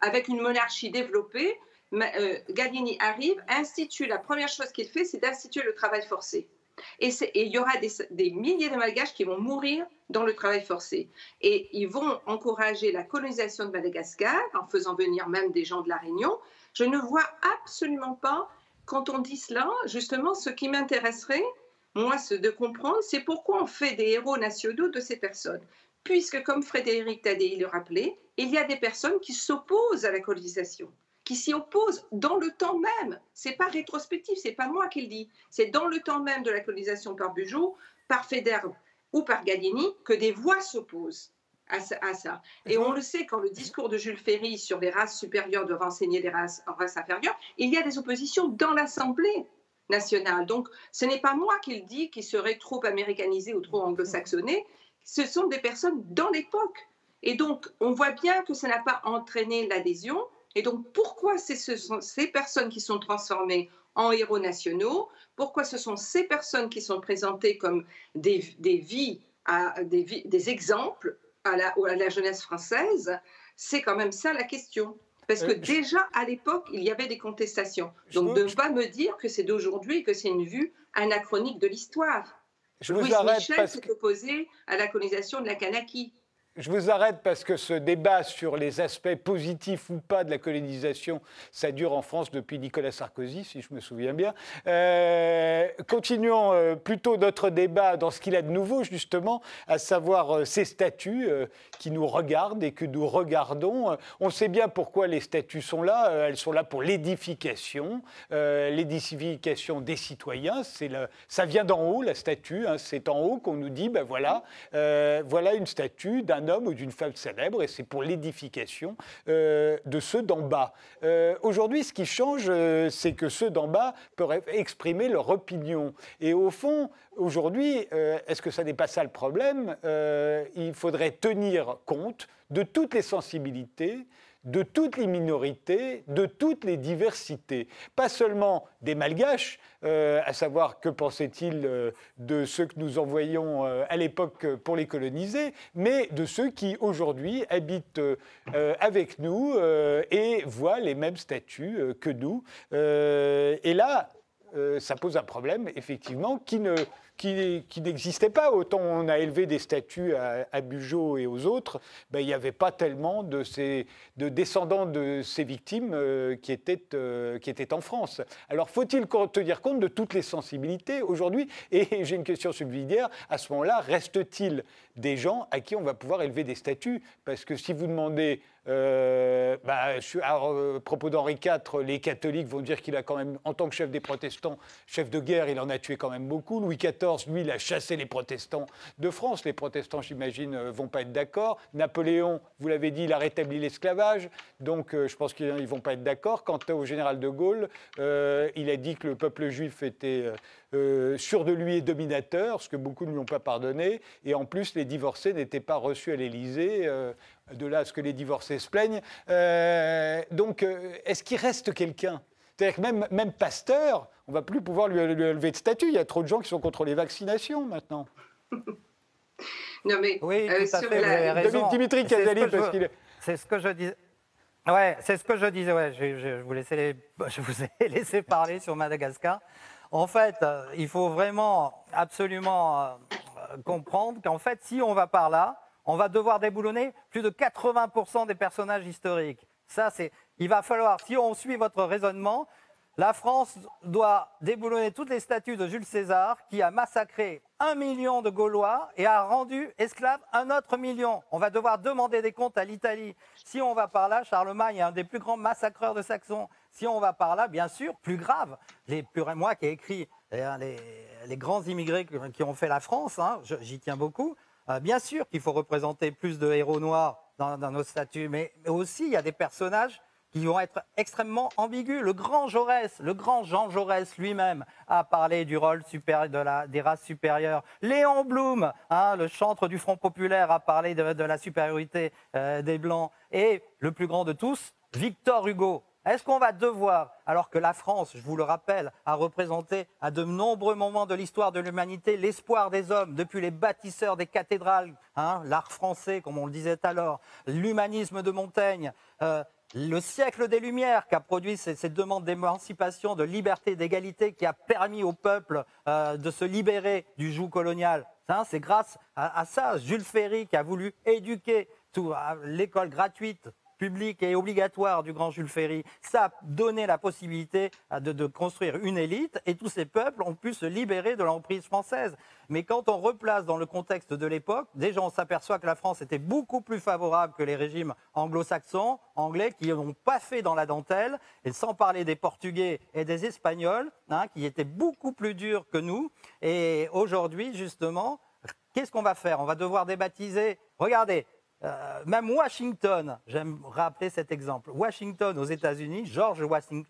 avec une monarchie développée, euh, Gallieni arrive, institue, la première chose qu'il fait, c'est d'instituer le travail forcé. Et, il y aura des, milliers de Malgaches qui vont mourir dans le travail forcé. Et ils vont encourager la colonisation de Madagascar en faisant venir même des gens de la Réunion. Je ne vois absolument pas, quand on dit cela, justement, ce qui m'intéresserait, moi, de comprendre, c'est pourquoi on fait des héros nationaux de ces personnes puisque, comme Frédéric Tadei le rappelait, il y a des personnes qui s'opposent à la colonisation, qui s'y opposent dans le temps même. C'est pas rétrospectif, c'est pas moi qui le dis. C'est dans le temps même de la colonisation par Bugeaud, par Federer ou par Gallieni que des voix s'opposent. À ça, Et on le sait, quand le discours de Jules Ferry sur les races supérieures doit renseigner les races en races inférieures, il y a des oppositions dans l'Assemblée nationale. Donc, ce n'est pas moi qui le dis, qui serait trop américanisé ou trop anglo-saxonné, ce sont des personnes dans l'époque. Et donc, on voit bien que ça n'a pas entraîné l'adhésion. Et donc, pourquoi ce sont ces personnes qui sont transformées en héros nationaux? Pourquoi ce sont ces personnes qui sont présentées comme des, vies, à, des, exemples à la, à la jeunesse française? C'est quand même ça la question. Parce que euh, déjà, à l'époque, il y avait des contestations. Donc, ne pas me dire que c'est d'aujourd'hui, que c'est une vue anachronique de l'histoire. Je vous arrête Michel parce s'est opposé à la colonisation de la Kanaki? Je vous arrête parce que ce débat sur les aspects positifs ou pas de la colonisation, ça dure en France depuis Nicolas Sarkozy, si je me souviens bien. Euh, continuons euh, plutôt notre débat dans ce qu'il a de nouveau, justement, à savoir euh, ces statuts qui nous regardent et que nous regardons. On sait bien pourquoi les statuts sont là. elles sont là pour l'édification, l'édification des citoyens. Ça vient d'en haut, la statue. Hein. c'est en haut qu'on nous dit, ben voilà, voilà une statue d'un homme ou d'une femme célèbre, et c'est pour l'édification euh, de ceux d'en bas. Euh, aujourd'hui, ce qui change, euh, c'est que ceux d'en bas peuvent exprimer leur opinion. Et au fond, aujourd'hui, est-ce que ça n'est pas ça le problème? Il faudrait tenir compte de toutes les sensibilités, de toutes les minorités, de toutes les diversités. Pas seulement des malgaches, euh, à savoir que pensait-il euh, de ceux que nous envoyions euh, à l'époque pour les coloniser, mais de ceux qui aujourd'hui habitent avec nous et voient les mêmes statuts que nous. et là, ça pose un problème, effectivement, qui ne qui, n'existait pas. Autant on a élevé des statues à, à Bugeaud et aux autres, ben, il n'y avait pas tellement de, descendants de ces victimes euh, qui, étaient, euh, qui étaient en France. Alors faut-il tenir compte de toutes les sensibilités aujourd'hui? Et j'ai une question subsidiaire, à ce moment-là, reste-t-il des gens à qui on va pouvoir élever des statues? Parce que si vous demandez euh, bah, à propos d'Henri IV, les catholiques vont dire qu'il a quand même, en tant que chef des protestants, chef de guerre, il en a tué quand même beaucoup. Louis XIV, lui, il a chassé les protestants de France. Les protestants, j'imagine, euh, vont pas être d'accord. Napoléon, vous l'avez dit, il a rétabli l'esclavage. Donc, je pense qu'ils vont pas être d'accord. Quant au général de Gaulle, il a dit que le peuple juif était sûr de lui et dominateur, ce que beaucoup ne lui ont pas pardonné. Et en plus, les divorcés n'étaient pas reçus à l'Élysée de là à ce que les divorcés se plaignent. Euh, donc, euh, est-ce qu'il reste quelqu'un C'est-à-dire que même, même Pasteur, on ne va plus pouvoir lui, lui, lever de statut. Il y a trop de gens qui sont contre les vaccinations maintenant. (laughs) non, mais oui, euh, tout à fait, la... Dimitri Kazali, parce qu'il est. C'est ce que je disais. Ouais, c'est ce que je disais. Ouais, je, je, vous (laughs) je, vous ai laissé parler sur Madagascar. En fait, il faut vraiment, absolument comprendre qu'en fait, si on va par là, on va devoir déboulonner plus de 80% des personnages historiques. Ça, c'est, il va falloir, si on suit votre raisonnement, La France doit déboulonner toutes les statues de Jules César qui a massacré un million de Gaulois et a rendu esclaves un autre million. On va devoir demander des comptes à l'Italie. Si on va par là, Charlemagne est un des plus grands massacreurs de Saxons. Si on va par là, bien sûr, plus grave. Les, moi qui ai écrit les, grands immigrés qui ont fait la France, hein, j'y tiens beaucoup, euh, bien sûr qu'il faut représenter plus de héros noirs dans, nos statuts, mais, aussi il y a des personnages qui vont être extrêmement ambigus. Le grand Jaurès, le grand Jean Jaurès lui-même a parlé du rôle des races supérieures. Léon Blum, hein, le chantre du Front populaire, a parlé de, la supériorité euh, des Blancs. Et le plus grand de tous, Victor Hugo, est-ce qu'on va devoir, alors que la France, je vous le rappelle, a représenté à de nombreux moments de l'histoire de l'humanité l'espoir des hommes, depuis les bâtisseurs des cathédrales, hein, l'art français, comme on le disait alors, l'humanisme de Montaigne, euh, le siècle des Lumières qui a produit ces, demandes d'émancipation, de liberté, d'égalité, qui a permis au peuple euh, de se libérer du joug colonial. Hein, c'est grâce à, ça, Jules Ferry qui a voulu éduquer l'école gratuite public et obligatoire du grand Jules Ferry, ça a donné la possibilité de, construire une élite et tous ces peuples ont pu se libérer de l'emprise française. Mais quand on replace dans le contexte de l'époque, déjà on s'aperçoit que la France était beaucoup plus favorable que les régimes anglo-saxons, anglais, qui n'ont pas fait dans la dentelle, et sans parler des Portugais et des Espagnols, hein, qui étaient beaucoup plus durs que nous. Et aujourd'hui, justement, qu'est-ce qu'on va faire? On va devoir débaptiser. Regardez, euh, même Washington, j'aime rappeler cet exemple, Washington aux États-Unis, George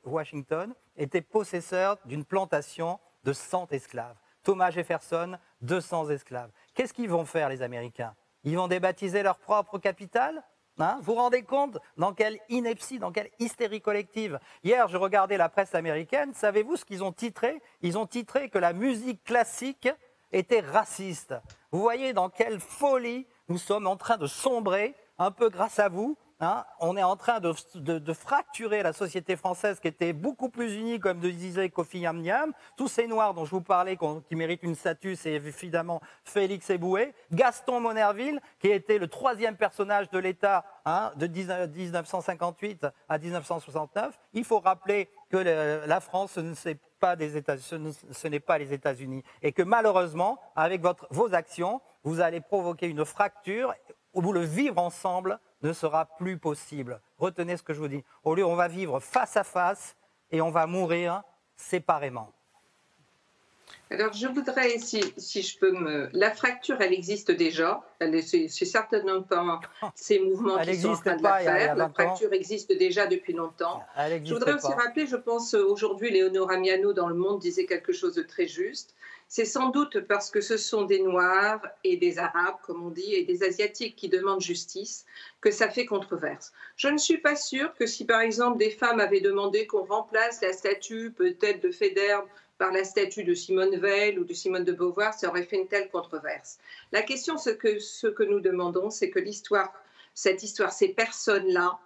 Washington était possesseur d'une plantation de 100 esclaves. Thomas Jefferson, 200 esclaves. Qu'est-ce qu'ils vont faire les Américains? Ils vont débaptiser leur propre capitale? Hein? Vous vous rendez compte dans quelle ineptie, dans quelle hystérie collective? Hier, je regardais la presse américaine. Savez-vous ce qu'ils ont titré? Ils ont titré que la musique classique était raciste. Vous voyez dans quelle folie nous sommes en train de sombrer, un peu grâce à vous. Hein. on est en train de, fracturer la société française qui était beaucoup plus unie, comme disait Kofi Yamniam. Tous ces Noirs dont je vous parlais, qui méritent une statue, c'est évidemment Félix Eboué, Gaston Monerville, qui était le troisième personnage de l'État hein, de 1958 à 1969. Il faut rappeler que la France, ce n'est pas, les États-Unis. Et que malheureusement, avec vos actions, vous allez provoquer une fracture où le vivre ensemble ne sera plus possible. Retenez ce que je vous dis. Au lieu, on va vivre face à face et on va mourir séparément. Alors, je voudrais, si, si, je peux me. La fracture, elle existe déjà. C'est certainement pas (laughs) ces mouvements qui sont en train de la faire. La fracture existe déjà depuis longtemps. Je voudrais aussi rappeler, je pense, aujourd'hui, Léonore Amiano dans Le Monde disait quelque chose de très juste. C'est sans doute parce que ce sont des Noirs et des Arabes, comme on dit, et des Asiatiques qui demandent justice que ça fait controverse. Je ne suis pas sûre que si, par exemple, des femmes avaient demandé qu'on remplace la statue peut-être de Fédère par la statue de Simone Veil ou de Simone de Beauvoir, ça aurait fait une telle controverse. La question, ce que, ce que nous demandons, c'est que l'histoire, cette histoire, ces personnes-là,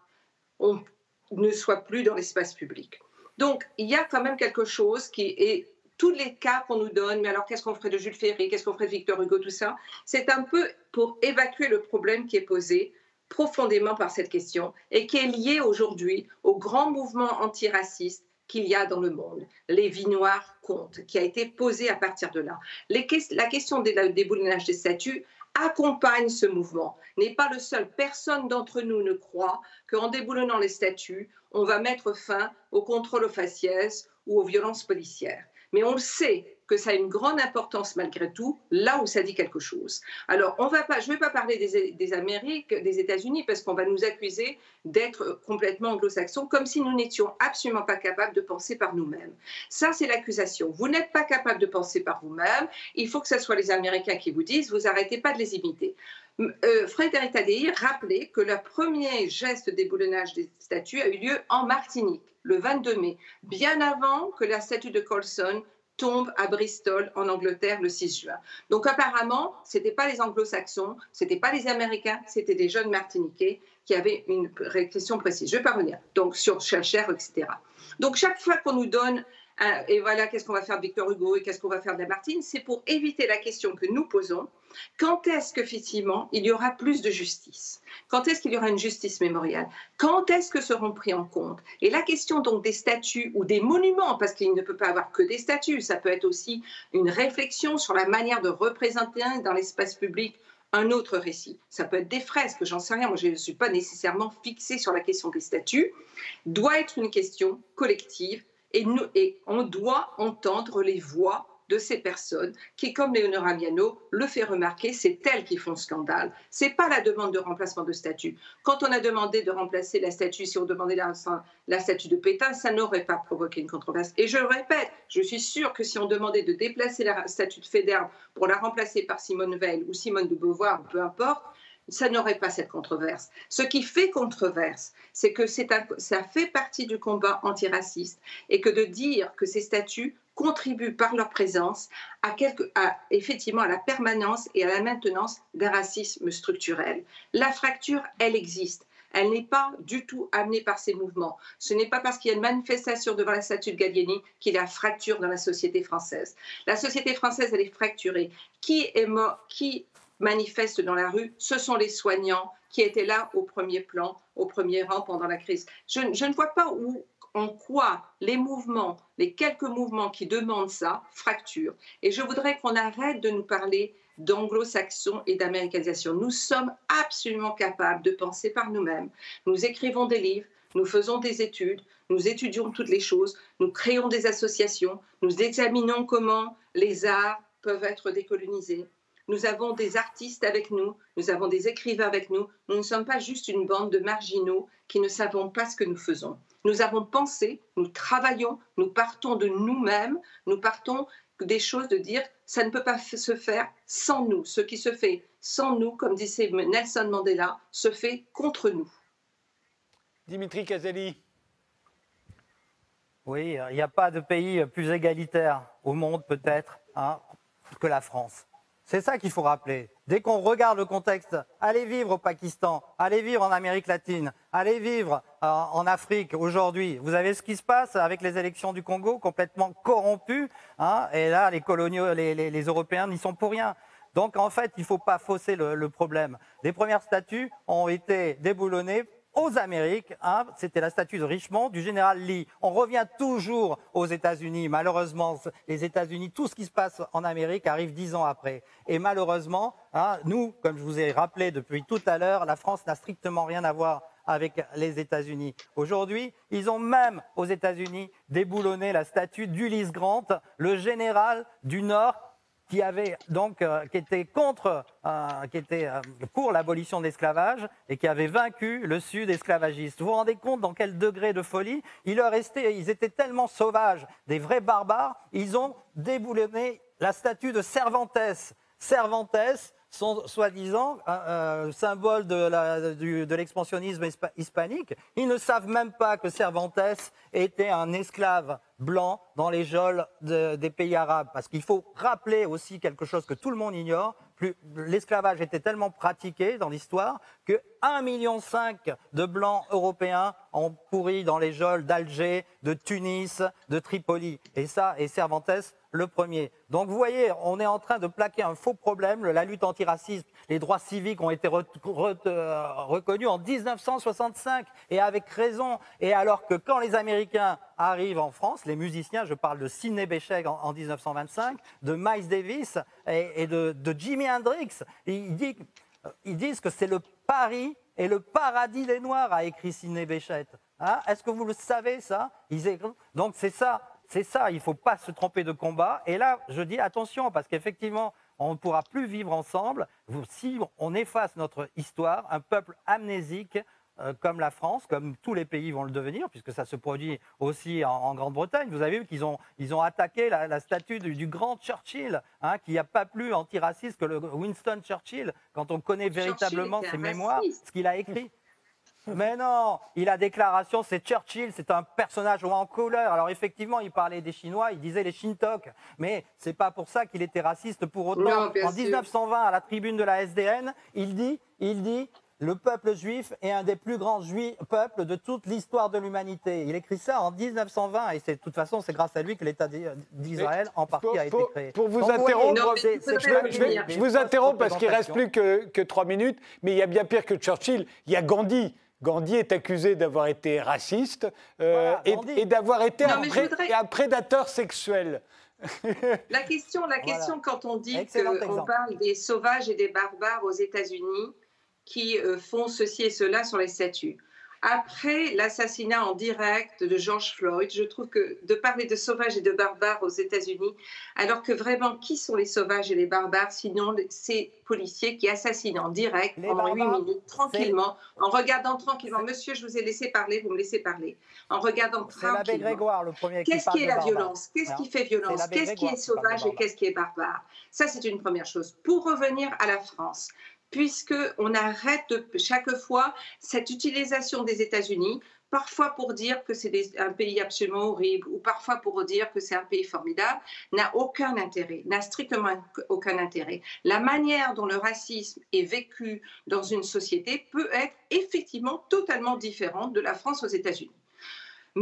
ne soient plus dans l'espace public. Donc, il y a quand même quelque chose qui est tous les cas qu'on nous donne, mais alors qu'est-ce qu'on ferait de Jules Ferry, qu'est-ce qu'on ferait de Victor Hugo, tout ça, c'est un peu pour évacuer le problème qui est posé profondément par cette question et qui est lié aujourd'hui au grand mouvement antiraciste qu'il y a dans le monde. Les vies noires comptent, qui a été posé à partir de là. la question des déboulonnage des statuts accompagne ce mouvement, n'est pas le seul. Personne d'entre nous ne croit qu'en déboulonnant les statuts, on va mettre fin au contrôle aux faciès ou aux violences policières mais on le sait que ça a une grande importance malgré tout, là où ça dit quelque chose. Alors, on va pas, je ne vais pas parler des, Amériques, des États-Unis, parce qu'on va nous accuser d'être complètement anglo-saxons, comme si nous n'étions absolument pas capables de penser par nous-mêmes. Ça, c'est l'accusation. Vous n'êtes pas capable de penser par vous-même. Il faut que ce soit les Américains qui vous disent, vous arrêtez pas de les imiter. Euh, Frédéric Tadei rappelait que le premier geste d'éboulonnage des statues a eu lieu en Martinique le 22 mai, bien avant que la statue de Colson tombe à Bristol en Angleterre le 6 juin. Donc apparemment, ce n'était pas les anglo-saxons, ce n'était pas les Américains, c'était des jeunes Martiniquais qui avaient une question précise. Je vais pas revenir. Donc sur Cher, etc. Donc chaque fois qu'on nous donne et voilà, qu'est-ce qu'on va faire de Victor Hugo et qu'est-ce qu'on va faire de Lamartine C'est pour éviter la question que nous posons. Quand est-ce qu'effectivement il y aura plus de justice? Quand est-ce qu'il y aura une justice mémoriale? Quand est-ce que seront pris en compte? Et la question donc des statuts ou des monuments, parce qu'il ne peut pas avoir que des statuts, ça peut être aussi une réflexion sur la manière de représenter dans l'espace public un autre récit. Ça peut être des fresques, j'en sais rien, moi je ne suis pas nécessairement fixée sur la question des statuts, doit être une question collective et, on doit entendre les voix de ces personnes qui, comme Léonora Miano le fait remarquer, c'est elles qui font scandale. C'est pas la demande de remplacement de statut. Quand on a demandé de remplacer la statue, si on demandait la, statue de Pétain, ça n'aurait pas provoqué une controverse. Et je le répète, je suis sûre que si on demandait de déplacer la statue de Fédère pour la remplacer par Simone Veil ou Simone de Beauvoir, peu importe, ça n'aurait pas cette controverse. Ce qui fait controverse, c'est que ça fait partie du combat antiraciste et que de dire que ces statuts contribuent par leur présence à, effectivement à la permanence et à la maintenance d'un racisme structurel. La fracture, elle existe. Elle n'est pas du tout amenée par ces mouvements. Ce n'est pas parce qu'il y a une manifestation devant la statue de Gallieni qu'il y a fracture dans la société française. La société française, elle est fracturée. Qui est mort Qui manifestent dans la rue, ce sont les soignants qui étaient là au premier plan, au premier rang pendant la crise. Je, ne vois pas où, en quoi les mouvements, les quelques mouvements qui demandent ça, fracturent. Et je voudrais qu'on arrête de nous parler d'anglo-saxons et d'américanisation. Nous sommes absolument capables de penser par nous-mêmes. Nous écrivons des livres, nous faisons des études, nous étudions toutes les choses, nous créons des associations, nous examinons comment les arts peuvent être décolonisés, nous avons des artistes avec nous, nous avons des écrivains avec nous. Nous ne sommes pas juste une bande de marginaux qui ne savons pas ce que nous faisons. Nous avons pensé, nous travaillons, nous partons de nous-mêmes, nous partons des choses de dire ça ne peut pas se faire sans nous. Ce qui se fait sans nous, comme disait Nelson Mandela, se fait contre nous. Dimitri Kazali. Oui, il n'y a pas de pays plus égalitaire au monde peut-être hein, que la France. C'est ça qu'il faut rappeler. Dès qu'on regarde le contexte, allez vivre au Pakistan, allez vivre en Amérique latine, allez vivre euh, en Afrique aujourd'hui. Vous avez ce qui se passe avec les élections du Congo, complètement corrompues. Hein, et là, les coloniaux, les, Européens n'y sont pour rien. Donc en fait, il ne faut pas fausser le, le problème. Les premières statues ont été déboulonnées aux Amériques, hein, c'était la statue de Richmond du général Lee. On revient toujours aux États-Unis. Malheureusement, les États-Unis, tout ce qui se passe en Amérique arrive dix ans après. Et malheureusement, hein, nous, comme je vous ai rappelé depuis tout à l'heure, la France n'a strictement rien à voir avec les États-Unis. Aujourd'hui, ils ont même aux États-Unis déboulonné la statue d'Ulysse Grant, le général du Nord qui avait donc euh, qui était contre, euh, qui était euh, pour l'abolition de l'esclavage et qui avait vaincu le Sud esclavagiste. Vous vous rendez compte dans quel degré de folie il leur restait Ils étaient tellement sauvages, des vrais barbares. Ils ont déboulonné la statue de Cervantes. Cervantes, sont soi-disant un, symbole de l'expansionnisme hispanique. Ils ne savent même pas que Cervantes était un esclave blanc dans les geôles des pays arabes. Parce qu'il faut rappeler aussi quelque chose que tout le monde ignore. L'esclavage était tellement pratiqué dans l'histoire que 1,5 million de blancs européens ont pourri dans les geôles d'Alger, de Tunis, de Tripoli. Et ça, et Cervantes le premier. Donc vous voyez, on est en train de plaquer un faux problème. La lutte antiraciste, les droits civiques ont été euh, reconnus en 1965 et avec raison. Et alors que quand les Américains arrivent en France, les musiciens, je parle de Sidney Bechet en, 1925, de Miles Davis et, de, Jimi Hendrix, ils, disent, que c'est le Paris et le paradis des Noirs, a écrit Sidney Bechet. Hein? Est-ce que vous le savez, ça? Donc c'est ça. C'est ça, il ne faut pas se tromper de combat. Et là, je dis attention, parce qu'effectivement, on ne pourra plus vivre ensemble si on efface notre histoire, un peuple amnésique euh, comme la France, comme tous les pays vont le devenir, puisque ça se produit aussi en, Grande-Bretagne. Vous avez vu qu'ils ont, ils ont attaqué la, statue du, grand Churchill, hein, qui n'a pas plus antiraciste que le Winston Churchill, quand on connaît véritablement ses mémoires, ce qu'il a écrit. Mais non, il a déclaration, c'est Churchill, c'est un personnage en couleur. Alors effectivement, il parlait des Chinois, il disait les Shintok, mais c'est pas pour ça qu'il était raciste pour autant. en 1920, à la tribune de la SDN, il dit, il dit, le peuple juif est un des plus grands juifs, peuples de toute l'histoire de l'humanité. Il écrit ça en 1920 et c'est de toute façon c'est grâce à lui que l'État d'Israël en partie a été créé. Pour vous interrompre, je, vous interromps parce qu'il reste plus que trois minutes, mais il y a bien pire que Churchill. Il y a Gandhi. Gandhi est accusé d'avoir été raciste euh, et, d'avoir été un, prédateur sexuel. (laughs) la question, la question quand on dit qu'on parle des sauvages et des barbares aux États-Unis qui euh, font ceci et cela sur les statuts. Après l'assassinat en direct de George Floyd, je trouve que de parler de sauvages et de barbares aux États-Unis, alors que vraiment, qui sont les sauvages et les barbares sinon ces policiers qui assassinent en direct pendant huit minutes, tranquillement, en regardant tranquillement. Monsieur, je vous ai laissé parler, vous me laissez parler. En regardant tranquillement. Grégoire, le premier Qu'est-ce qui, est la violence? Qu'est-ce qui fait violence? Qu'est-ce qui est sauvage et qu'est-ce qui est barbare? Ça, c'est une première chose. Pour revenir à la France, puisqu'on arrête chaque fois cette utilisation des États-Unis, parfois pour dire que c'est un pays absolument horrible ou parfois pour dire que c'est un pays formidable, n'a aucun intérêt, n'a strictement aucun intérêt. La manière dont le racisme est vécu dans une société peut être effectivement totalement différente de la France aux États-Unis.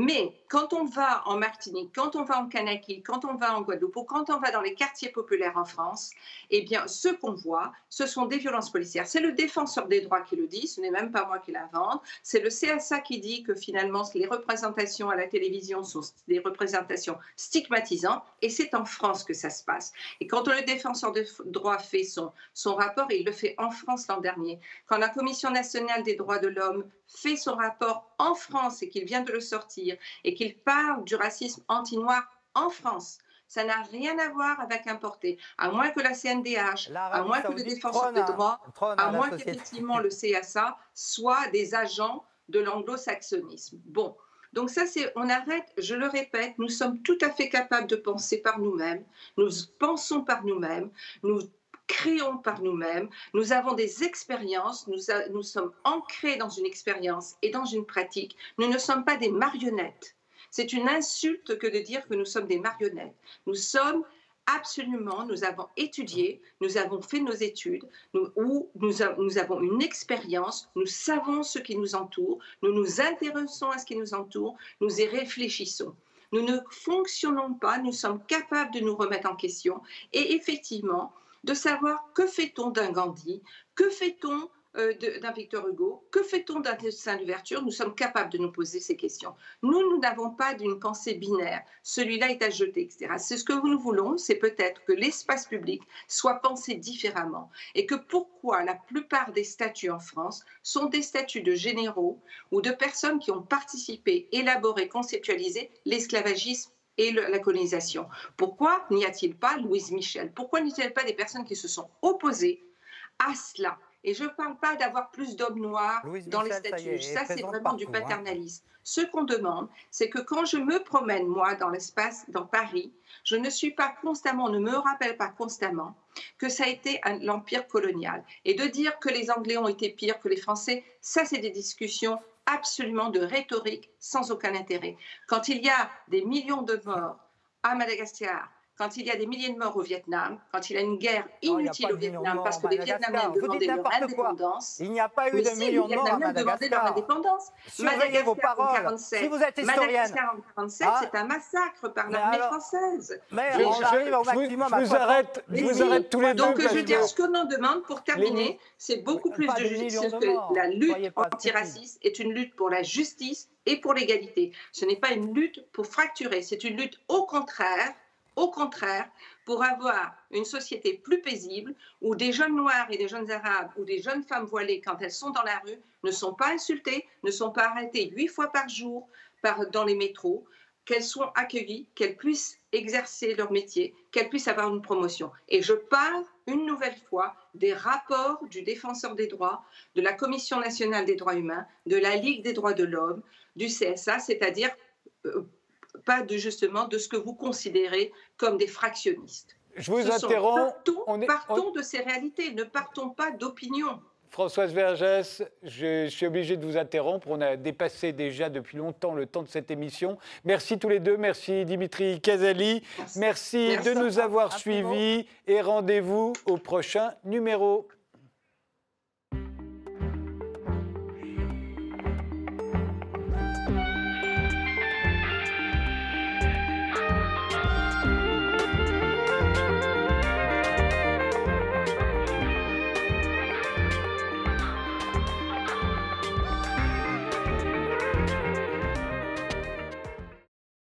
Mais quand on va en Martinique, quand on va en Canaqui, quand on va en Guadeloupe ou quand on va dans les quartiers populaires en France, eh bien, ce qu'on voit, ce sont des violences policières. C'est le défenseur des droits qui le dit, ce n'est même pas moi qui l'invente. C'est le CSA qui dit que finalement, les représentations à la télévision sont des représentations stigmatisantes et c'est en France que ça se passe. Et quand le défenseur des droits fait son, son rapport, il le fait en France l'an dernier. Quand la Commission nationale des droits de l'homme fait son rapport en France et qu'il vient de le sortir et qu'il parle du racisme anti-noir en France, ça n'a rien à voir avec importer, à moins que la CNDH, à moins que le défenseur des droits, à moins qu'effectivement le CSA soit des agents de l'anglo-saxonisme. Bon, donc ça c'est, on arrête, je le répète, nous sommes tout à fait capables de penser par nous-mêmes, nous pensons par nous-mêmes, nous créons par nous-mêmes, nous avons des expériences, nous, sommes ancrés dans une expérience et dans une pratique, nous ne sommes pas des marionnettes. C'est une insulte que de dire que nous sommes des marionnettes. Nous sommes absolument, nous avons étudié, nous avons fait nos études, nous, avons une expérience, nous savons ce qui nous entoure, nous nous intéressons à ce qui nous entoure, nous y réfléchissons. Nous ne fonctionnons pas, nous sommes capables de nous remettre en question et effectivement, de savoir que fait-on d'un Gandhi, que fait-on euh, d'un Victor Hugo, que fait-on d'un dessin d'ouverture Nous sommes capables de nous poser ces questions. Nous, nous n'avons pas d'une pensée binaire. Celui-là est à jeter, etc. C'est ce que nous voulons, c'est peut-être que l'espace public soit pensé différemment et que pourquoi la plupart des statuts en France sont des statuts de généraux ou de personnes qui ont participé, élaboré, conceptualisé l'esclavagisme et la colonisation. Pourquoi n'y a-t-il pas Louise Michel? Pourquoi n'y a-t-il pas des personnes qui se sont opposées à cela? Et je ne parle pas d'avoir plus d'hommes noirs dans les statuts. Ça, c'est vraiment du hein. paternalisme. Ce qu'on demande, c'est que quand je me promène, moi, dans l'espace, dans Paris, je ne suis pas constamment, on ne me rappelle pas constamment que ça a été l'empire colonial. Et de dire que les Anglais ont été pires que les Français, ça, c'est des discussions absolument de rhétorique sans aucun intérêt. Quand il y a des millions de morts à Madagascar, quand il y a des milliers de morts au Vietnam, quand il y a une guerre inutile au Vietnam parce que les Vietnamiens demandaient leur indépendance. Il n'y a pas eu de millions de morts à Madagascar. leur indépendance. Madagascar vos paroles. en 47, si vous êtes Madagascar en 47, ah. c'est un massacre par l'armée française. Mais je, je, au maximum je vous arrête, je vous arrête tous les deux. Donc je veux dire, ce que l'on demande pour terminer, c'est beaucoup plus de justice. que la lutte antiraciste est une lutte pour la justice et pour l'égalité. Ce n'est pas une lutte pour fracturer, c'est une lutte au contraire au contraire, pour avoir une société plus paisible où des jeunes noirs et des jeunes arabes ou des jeunes femmes voilées, quand elles sont dans la rue, ne sont pas insultées, ne sont pas arrêtées huit fois par jour dans les métros, qu'elles soient accueillies, qu'elles puissent exercer leur métier, qu'elles puissent avoir une promotion. Et je parle une nouvelle fois des rapports du défenseur des droits, de la Commission nationale des droits humains, de la Ligue des droits de l'homme, du CSA, c'est-à-dire euh, pas de justement de ce que vous considérez comme des fractionnistes. Je vous interromps. Partons, de ces réalités, ne partons pas d'opinion. Françoise Vergès, je, suis obligé de vous interrompre. On a dépassé déjà depuis longtemps le temps de cette émission. Merci tous les deux. Merci Dimitri Kazali. Merci, de nous avoir suivis et rendez-vous au prochain numéro.